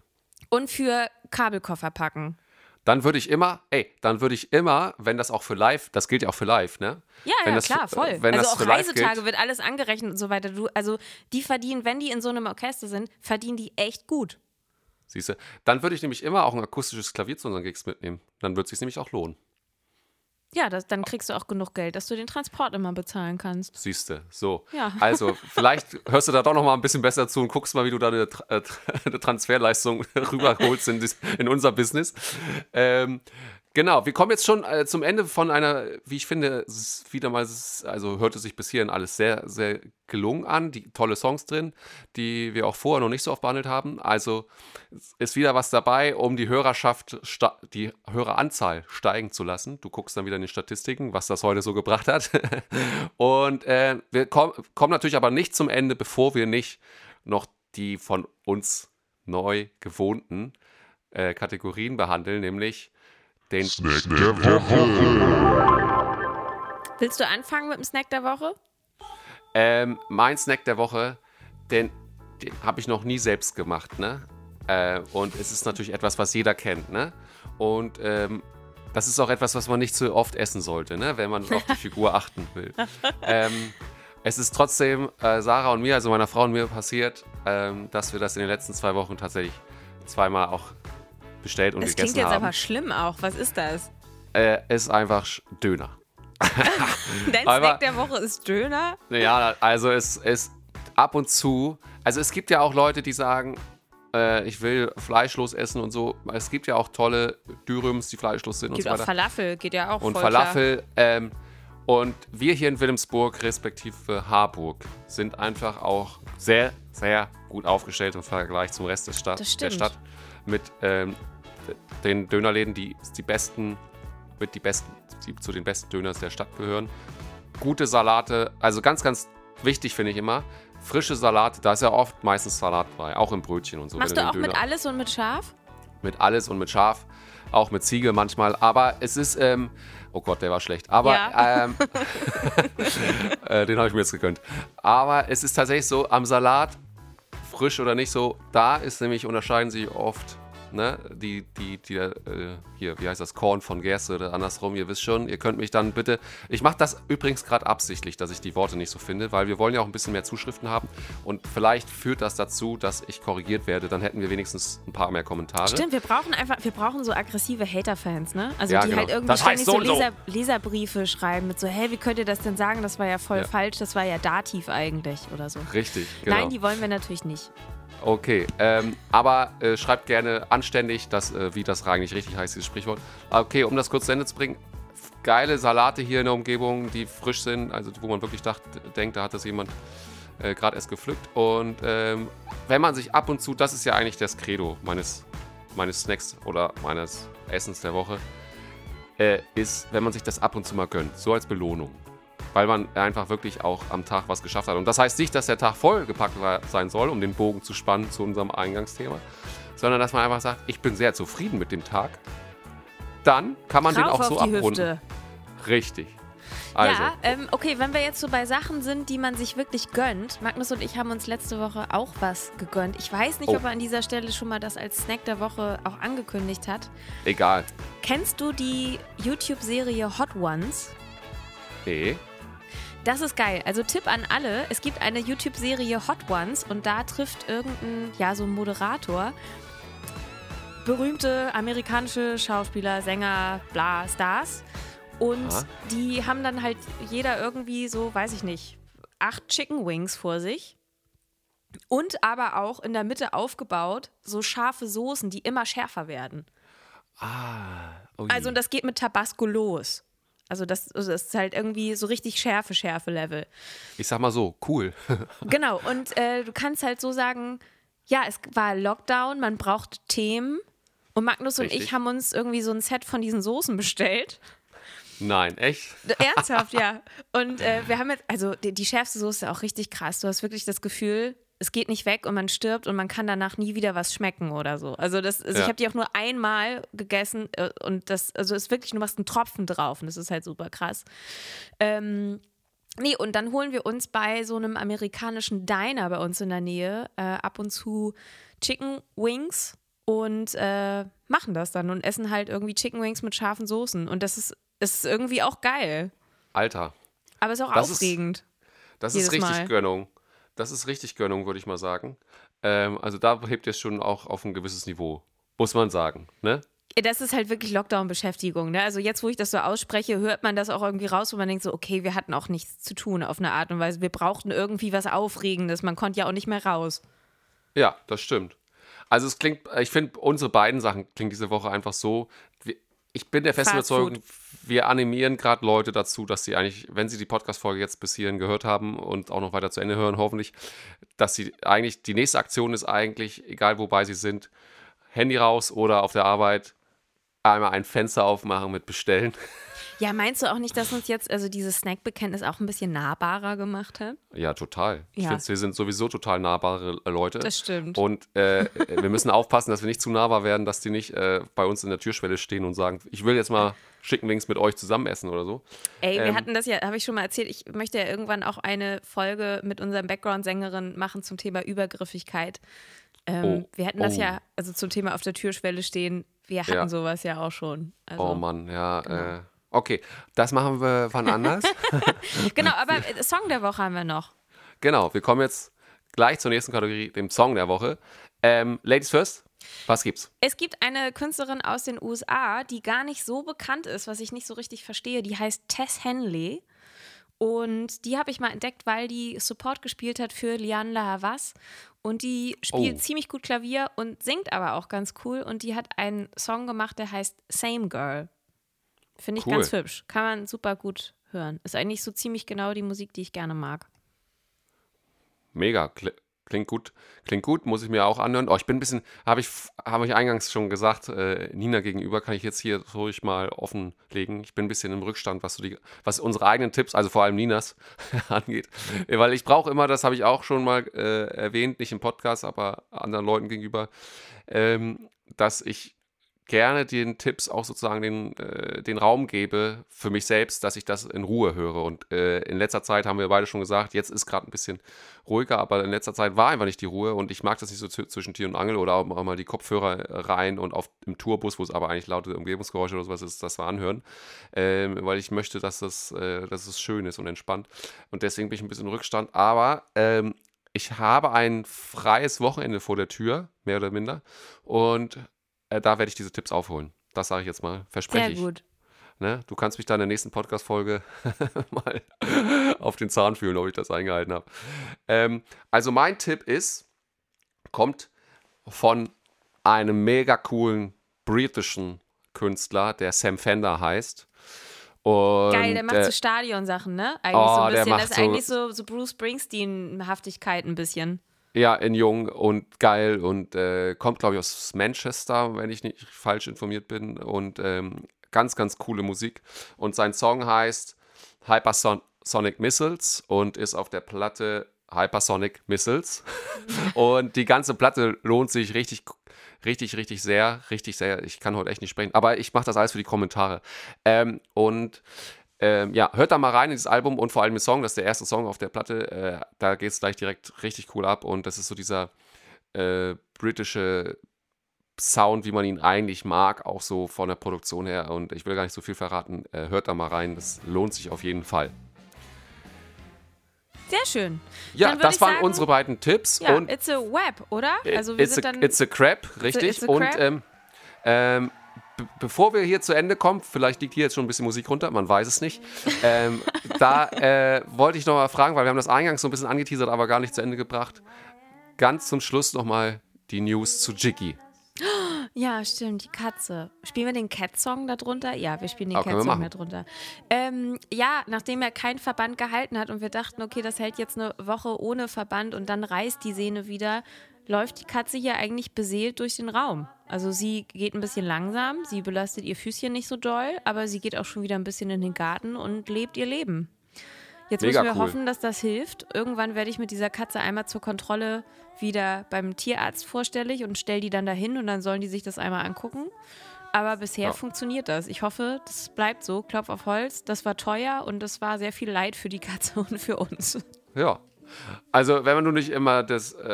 [SPEAKER 1] und für Kabelkoffer packen.
[SPEAKER 2] Dann würde ich immer, ey, dann würde ich immer, wenn das auch für live, das gilt ja auch für live, ne?
[SPEAKER 1] Ja,
[SPEAKER 2] wenn
[SPEAKER 1] ja,
[SPEAKER 2] das
[SPEAKER 1] klar, voll.
[SPEAKER 2] Wenn
[SPEAKER 1] also
[SPEAKER 2] das
[SPEAKER 1] auch Reisetage
[SPEAKER 2] gilt,
[SPEAKER 1] wird alles angerechnet und so weiter. Du, also die verdienen, wenn die in so einem Orchester sind, verdienen die echt gut.
[SPEAKER 2] siehst du, dann würde ich nämlich immer auch ein akustisches Klavier zu unseren Gigs mitnehmen. Dann würde es sich nämlich auch lohnen.
[SPEAKER 1] Ja, das, dann kriegst du auch genug Geld, dass du den Transport immer bezahlen kannst.
[SPEAKER 2] Siehst du, so.
[SPEAKER 1] Ja.
[SPEAKER 2] Also, vielleicht hörst du da doch noch mal ein bisschen besser zu und guckst mal, wie du da eine, Tra- äh, Tra- eine Transferleistung rüberholst in, in unser Business. Ähm, genau, wir kommen jetzt schon äh, zum Ende von einer, wie ich finde, wieder mal, also hörte sich bis hierhin alles sehr, sehr gelungen an. Die tolle Songs drin, die wir auch vorher noch nicht so oft behandelt haben. Also ist wieder was dabei, um die Hörerschaft, die Höreranzahl steigen zu lassen. Du guckst dann wieder in den Statistiken, was das heute so gebracht hat. Und äh, wir komm, kommen natürlich aber nicht zum Ende, bevor wir nicht noch die von uns neu gewohnten äh, Kategorien behandeln, nämlich den
[SPEAKER 1] Willst du anfangen mit dem Snack der Woche?
[SPEAKER 2] Ähm, mein Snack der Woche, den, den habe ich noch nie selbst gemacht, ne? Äh, und es ist natürlich etwas, was jeder kennt, ne? Und ähm, das ist auch etwas, was man nicht zu oft essen sollte, ne? Wenn man auf die Figur achten will. ähm, es ist trotzdem äh, Sarah und mir, also meiner Frau und mir passiert, ähm, dass wir das in den letzten zwei Wochen tatsächlich zweimal auch bestellt und
[SPEAKER 1] Das
[SPEAKER 2] gegessen
[SPEAKER 1] klingt jetzt
[SPEAKER 2] haben.
[SPEAKER 1] aber schlimm auch. Was ist das?
[SPEAKER 2] Äh, es ist einfach Döner.
[SPEAKER 1] Dein
[SPEAKER 2] Aber-
[SPEAKER 1] Snack der Woche ist Döner?
[SPEAKER 2] Ja, also es ist ab und zu. Also es gibt ja auch Leute, die sagen, äh, ich will fleischlos essen und so. Es gibt ja auch tolle Dürüms, die fleischlos sind und
[SPEAKER 1] Gibt
[SPEAKER 2] so
[SPEAKER 1] auch
[SPEAKER 2] weiter.
[SPEAKER 1] Falafel, geht ja auch
[SPEAKER 2] Und Falafel. Ähm, und wir hier in Wilhelmsburg, respektive Harburg, sind einfach auch sehr, sehr gut aufgestellt im Vergleich zum Rest des Stadt,
[SPEAKER 1] Das
[SPEAKER 2] der
[SPEAKER 1] stimmt.
[SPEAKER 2] Stadt. Mit ähm, den Dönerläden, die die besten, mit die besten, die zu den besten Döners der Stadt gehören. Gute Salate, also ganz, ganz wichtig finde ich immer. Frische Salate, da ist ja oft meistens Salat bei, auch im Brötchen und so.
[SPEAKER 1] Machst du auch mit
[SPEAKER 2] Döner-
[SPEAKER 1] alles und mit Schaf?
[SPEAKER 2] mit alles und mit Schaf, auch mit Ziege manchmal. Aber es ist, ähm, oh Gott, der war schlecht. Aber
[SPEAKER 1] Ja.
[SPEAKER 2] ähm, äh, den habe ich mir jetzt gegönnt. Aber es ist tatsächlich so, am Salat, frisch oder nicht so, da ist nämlich, unterscheiden sich oft, ne, die, die, die, äh, hier, wie heißt das, Korn von Gerste oder andersrum, ihr wisst schon, ihr könnt mich dann bitte, ich mache das übrigens gerade absichtlich, dass ich die Worte nicht so finde, weil wir wollen ja auch ein bisschen mehr Zuschriften haben und vielleicht führt das dazu, dass ich korrigiert werde, dann hätten wir wenigstens ein paar mehr Kommentare.
[SPEAKER 1] Stimmt, wir brauchen einfach, wir brauchen so aggressive Hater-Fans, ne? Also
[SPEAKER 2] Ja,
[SPEAKER 1] die
[SPEAKER 2] genau.
[SPEAKER 1] halt irgendwie
[SPEAKER 2] Das heißt
[SPEAKER 1] ständig
[SPEAKER 2] so
[SPEAKER 1] so. Leser, Leserbriefe schreiben mit so, hey, wie könnt ihr das denn sagen? Das war ja voll
[SPEAKER 2] Ja.
[SPEAKER 1] falsch, das war ja Dativ eigentlich oder so.
[SPEAKER 2] Richtig, genau.
[SPEAKER 1] Nein, die wollen wir natürlich nicht.
[SPEAKER 2] Okay, ähm, aber äh, schreibt gerne anständig, dass, äh, wie das eigentlich richtig heißt, dieses Sprichwort. Okay, um das kurz zu Ende zu bringen. Geile Salate hier in der Umgebung, die frisch sind, also wo man wirklich dacht, denkt, da hat das jemand äh, gerade erst gepflückt. Und ähm, wenn man sich ab und zu, das ist ja eigentlich das Credo meines, meines Snacks oder meines Essens der Woche, äh, ist, wenn man sich das ab und zu mal gönnt, so als Belohnung. Weil man einfach wirklich auch am Tag was geschafft hat. Und das heißt nicht, dass der Tag vollgepackt sein soll, um den Bogen zu spannen zu unserem Eingangsthema, sondern dass man einfach sagt, ich bin sehr zufrieden mit dem Tag. Dann kann man den
[SPEAKER 1] Rauf
[SPEAKER 2] auch so abrunden.
[SPEAKER 1] Hüfte.
[SPEAKER 2] Richtig. Also,
[SPEAKER 1] Ja, ähm, okay, wenn wir jetzt so bei Sachen sind, die man sich wirklich gönnt. Magnus und ich haben uns letzte Woche auch was gegönnt. Ich weiß nicht,
[SPEAKER 2] Oh.
[SPEAKER 1] ob er an dieser Stelle schon mal das als Snack der Woche auch angekündigt hat.
[SPEAKER 2] egal.
[SPEAKER 1] Kennst du die YouTube-Serie Hot Ones?
[SPEAKER 2] Nee.
[SPEAKER 1] Das ist geil. Also Tipp an alle, es gibt eine YouTube-Serie Hot Ones und da trifft irgendein, ja, so ein Moderator berühmte amerikanische Schauspieler, Sänger, bla, Stars. Und
[SPEAKER 2] Aha.
[SPEAKER 1] die haben dann halt jeder irgendwie so, weiß ich nicht, acht Chicken Wings vor sich. Und aber auch in der Mitte aufgebaut so scharfe Soßen, die immer schärfer werden.
[SPEAKER 2] Ui.
[SPEAKER 1] Also und das geht mit Tabasco los. Also das, also das ist halt irgendwie so richtig Schärfe, Schärfe-Level.
[SPEAKER 2] ich sag mal so, cool.
[SPEAKER 1] Genau, und äh, du kannst halt so sagen, ja, es war Lockdown, man braucht Themen. Und Magnus und
[SPEAKER 2] Richtig.
[SPEAKER 1] ich haben uns irgendwie so ein Set von diesen Soßen bestellt.
[SPEAKER 2] Nein, echt?
[SPEAKER 1] Ernsthaft, ja. Und äh, wir haben jetzt, also die, die schärfste Soße ist auch richtig krass. Du hast wirklich das Gefühl, es geht nicht weg und man stirbt und man kann danach nie wieder was schmecken oder so. Also, das, also ich
[SPEAKER 2] Ja.
[SPEAKER 1] habe die auch nur einmal gegessen äh, und das, also ist wirklich, du machst einen Tropfen drauf und das ist halt super krass. Ähm, nee, und dann holen wir uns bei so einem amerikanischen Diner bei uns in der Nähe äh, ab und zu Chicken Wings und äh, machen das dann und essen halt irgendwie Chicken Wings mit scharfen Soßen. Und das ist, ist irgendwie auch geil.
[SPEAKER 2] Alter,
[SPEAKER 1] Aber ist auch
[SPEAKER 2] Das ist-
[SPEAKER 1] aufregend.
[SPEAKER 2] das
[SPEAKER 1] Jedes
[SPEAKER 2] ist richtig
[SPEAKER 1] Mal.
[SPEAKER 2] Gönnung. Das ist richtig Gönnung, würde ich mal sagen. Ähm, also da hebt ihr es schon auch auf ein gewisses Niveau. Muss man sagen, ne?
[SPEAKER 1] Das ist halt wirklich Lockdown-Beschäftigung. Ne? Also jetzt, wo ich das so ausspreche, hört man das auch irgendwie raus, wo man denkt so, okay, wir hatten auch nichts zu tun auf eine Art und Weise. Wir brauchten irgendwie was Aufregendes. Man konnte ja auch nicht mehr raus.
[SPEAKER 2] Ja, das stimmt. Also es klingt, ich finde, unsere beiden Sachen klingen diese Woche einfach so. Ich bin der festen Überzeugung, wir animieren gerade Leute dazu, dass sie eigentlich, wenn sie die Podcast-Folge jetzt bis hierhin gehört haben und auch noch weiter zu Ende hören, hoffentlich, dass sie eigentlich, die nächste Aktion ist eigentlich, egal wobei sie sind, Handy raus oder auf der Arbeit einmal ein Fenster aufmachen mit Bestellen.
[SPEAKER 1] Ja, meinst du auch nicht, dass uns jetzt also dieses Snack-Bekenntnis auch ein bisschen nahbarer gemacht hat?
[SPEAKER 2] Ja, total. Ich
[SPEAKER 1] Ja.
[SPEAKER 2] finde, wir sind sowieso total nahbare äh, Leute.
[SPEAKER 1] Das stimmt.
[SPEAKER 2] Und äh, wir müssen aufpassen, dass wir nicht zu nahbar werden, dass die nicht äh, bei uns in der Türschwelle stehen und sagen, ich will jetzt mal Chicken Wings mit euch zusammen essen oder so.
[SPEAKER 1] Ey, wir
[SPEAKER 2] Ähm,
[SPEAKER 1] hatten das ja, habe ich schon mal erzählt, ich möchte ja irgendwann auch eine Folge mit unserem Background-Sängerin machen zum Thema Übergriffigkeit. Ähm,
[SPEAKER 2] Oh,
[SPEAKER 1] wir hatten das
[SPEAKER 2] oh.
[SPEAKER 1] ja, also zum Thema auf der Türschwelle stehen, wir hatten
[SPEAKER 2] Ja.
[SPEAKER 1] sowas ja auch schon. Also,
[SPEAKER 2] Oh Mann, ja. Äh, okay, das machen wir wann anders.
[SPEAKER 1] Genau, aber Song der Woche haben wir noch.
[SPEAKER 2] genau, wir kommen jetzt gleich zur nächsten Kategorie, dem Song der Woche. Ähm, Ladies first, was gibt's?
[SPEAKER 1] Es gibt eine Künstlerin aus den USA, die gar nicht so bekannt ist, was ich nicht so richtig verstehe. Die heißt Tess Henley. Und die habe ich mal entdeckt, weil die Support gespielt hat für Liane La Havas. Und die spielt
[SPEAKER 2] Oh.
[SPEAKER 1] ziemlich gut Klavier und singt aber auch ganz cool. Und die hat einen Song gemacht, der heißt Same Girl. Finde ich
[SPEAKER 2] Cool.
[SPEAKER 1] ganz hübsch. Kann man super gut hören. Ist eigentlich so ziemlich genau die Musik, die ich gerne mag.
[SPEAKER 2] Mega, kli- klingt gut. Klingt gut, muss ich mir auch anhören. Oh, ich bin ein bisschen, habe ich, habe ich eingangs schon gesagt, äh, Nina gegenüber kann ich jetzt hier ruhig mal offenlegen. Ich bin ein bisschen im Rückstand, was, so die, was unsere eigenen Tipps, also vor allem Ninas, angeht. Weil ich brauche immer, das habe ich auch schon mal äh, erwähnt, nicht im Podcast, aber anderen Leuten gegenüber, ähm, dass ich gerne den Tipps auch sozusagen den, äh, den Raum gebe für mich selbst, dass ich das in Ruhe höre. Und äh, in letzter Zeit haben wir beide schon gesagt, jetzt ist gerade ein bisschen ruhiger, aber in letzter Zeit war einfach nicht die Ruhe und ich mag das nicht so zw- zwischen Tier und Angel oder auch mal die Kopfhörer rein und auf im Tourbus, wo es aber eigentlich laute Umgebungsgeräusche oder sowas ist, das mal anhören, ähm, weil ich möchte, dass das, äh, dass es schön ist und entspannt. Und deswegen bin ich ein bisschen im Rückstand. Aber ähm, ich habe ein freies Wochenende vor der Tür, mehr oder minder. Und äh, da werde ich diese Tipps aufholen. Das sage ich jetzt mal. Verspreche
[SPEAKER 1] Sehr
[SPEAKER 2] ich.
[SPEAKER 1] gut.
[SPEAKER 2] Ne? Du kannst mich da in der nächsten Podcast-Folge mal auf den Zahn fühlen, ob ich das eingehalten habe. Ähm, also mein Tipp ist, kommt von einem mega coolen britischen Künstler, der Sam Fender heißt. Und,
[SPEAKER 1] Geil, der macht
[SPEAKER 2] äh,
[SPEAKER 1] so Stadionsachen, ne? Eigentlich
[SPEAKER 2] oh,
[SPEAKER 1] so ein
[SPEAKER 2] der
[SPEAKER 1] bisschen.
[SPEAKER 2] macht
[SPEAKER 1] Das ist
[SPEAKER 2] so-
[SPEAKER 1] eigentlich so, so Bruce Springsteen-Haftigkeit ein bisschen.
[SPEAKER 2] Ja, in jung und geil und äh, kommt, glaube ich, aus Manchester, wenn ich nicht falsch informiert bin. Und ähm, ganz, ganz coole Musik. Und sein Song heißt Hypersonic Missiles und ist auf der Platte Hypersonic Missiles. und die ganze Platte lohnt sich richtig, richtig, richtig sehr. Richtig sehr. Ich kann heute echt nicht sprechen, aber ich mache das alles für die Kommentare. Ähm, und ähm, ja, hört da mal rein in dieses Album und vor allem den Song, das ist der erste Song auf der Platte. Äh, da geht es gleich direkt richtig cool ab und das ist so dieser äh, britische Sound, wie man ihn eigentlich mag, auch so von der Produktion her. Und ich will gar nicht so viel verraten. Äh, hört da mal rein, das lohnt sich auf jeden Fall.
[SPEAKER 1] Sehr schön.
[SPEAKER 2] Ja, das waren
[SPEAKER 1] sagen,
[SPEAKER 2] unsere beiden Tipps.
[SPEAKER 1] Ja,
[SPEAKER 2] und
[SPEAKER 1] it's a web, oder? Also wir
[SPEAKER 2] it's,
[SPEAKER 1] sind
[SPEAKER 2] a,
[SPEAKER 1] dann.
[SPEAKER 2] it's a crap, richtig.
[SPEAKER 1] it's a
[SPEAKER 2] und
[SPEAKER 1] crap.
[SPEAKER 2] ähm, ähm, be- bevor wir hier zu Ende kommen, vielleicht liegt hier jetzt schon ein bisschen Musik runter, man weiß es nicht. ähm, da äh, wollte ich noch mal fragen, weil wir haben das eingangs so ein bisschen angeteasert, aber gar nicht zu Ende gebracht. Ganz zum Schluss noch mal die News zu Jiggy.
[SPEAKER 1] Ja, stimmt, die Katze. Spielen wir den Cat-Song darunter? Ja, wir spielen den Cat-Song darunter. Ähm, ja, nachdem er keinen Verband gehalten hat und wir dachten, okay, das hält jetzt eine Woche ohne Verband und dann reißt die Sehne wieder, läuft die Katze hier eigentlich beseelt durch den Raum. Also sie geht ein bisschen langsam, sie belastet ihr Füßchen nicht so doll, aber sie geht auch schon wieder ein bisschen in den Garten und lebt ihr Leben. Jetzt
[SPEAKER 2] Mega
[SPEAKER 1] müssen wir
[SPEAKER 2] cool.
[SPEAKER 1] hoffen, dass das hilft. Irgendwann werde ich mit dieser Katze einmal zur Kontrolle wieder beim Tierarzt vorstellig und stelle die dann dahin und dann sollen die sich das einmal angucken. Aber bisher
[SPEAKER 2] Ja.
[SPEAKER 1] funktioniert das. Ich hoffe, das bleibt so. Klopf auf Holz. Das war teuer und das war sehr viel Leid für die Katze und für uns.
[SPEAKER 2] Ja. Also, wenn man nur nicht immer das, äh,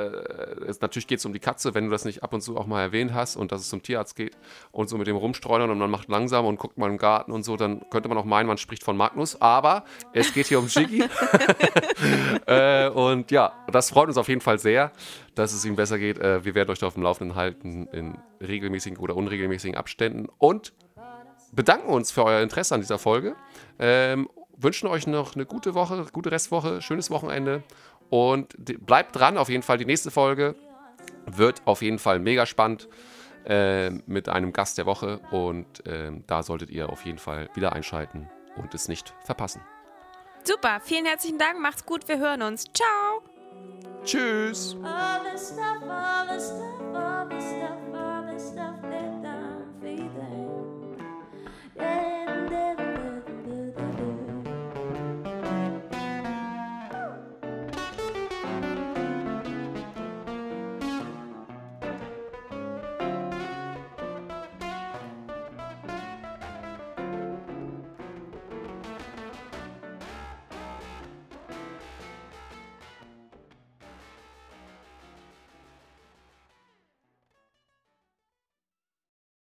[SPEAKER 2] es, natürlich geht es um die Katze, wenn du das nicht ab und zu auch mal erwähnt hast und dass es zum Tierarzt geht und so mit dem Rumstreunern und man macht langsam und guckt mal im Garten und so, dann könnte man auch meinen, man spricht von Magnus, aber es geht hier um Jiggy. äh, und ja, das freut uns auf jeden Fall sehr, dass es ihm besser geht. Äh, wir werden euch da auf dem Laufenden halten in regelmäßigen oder unregelmäßigen Abständen und bedanken uns für euer Interesse an dieser Folge. Ähm, wünschen euch noch eine gute Woche, gute Restwoche, schönes Wochenende und bleibt dran, auf jeden Fall. Die nächste Folge wird auf jeden Fall mega spannend äh, mit einem Gast der Woche. Und äh, da solltet ihr auf jeden Fall wieder einschalten und es nicht verpassen.
[SPEAKER 1] Super, vielen herzlichen Dank. Macht's gut, wir hören uns. Ciao.
[SPEAKER 2] Tschüss.
[SPEAKER 3] All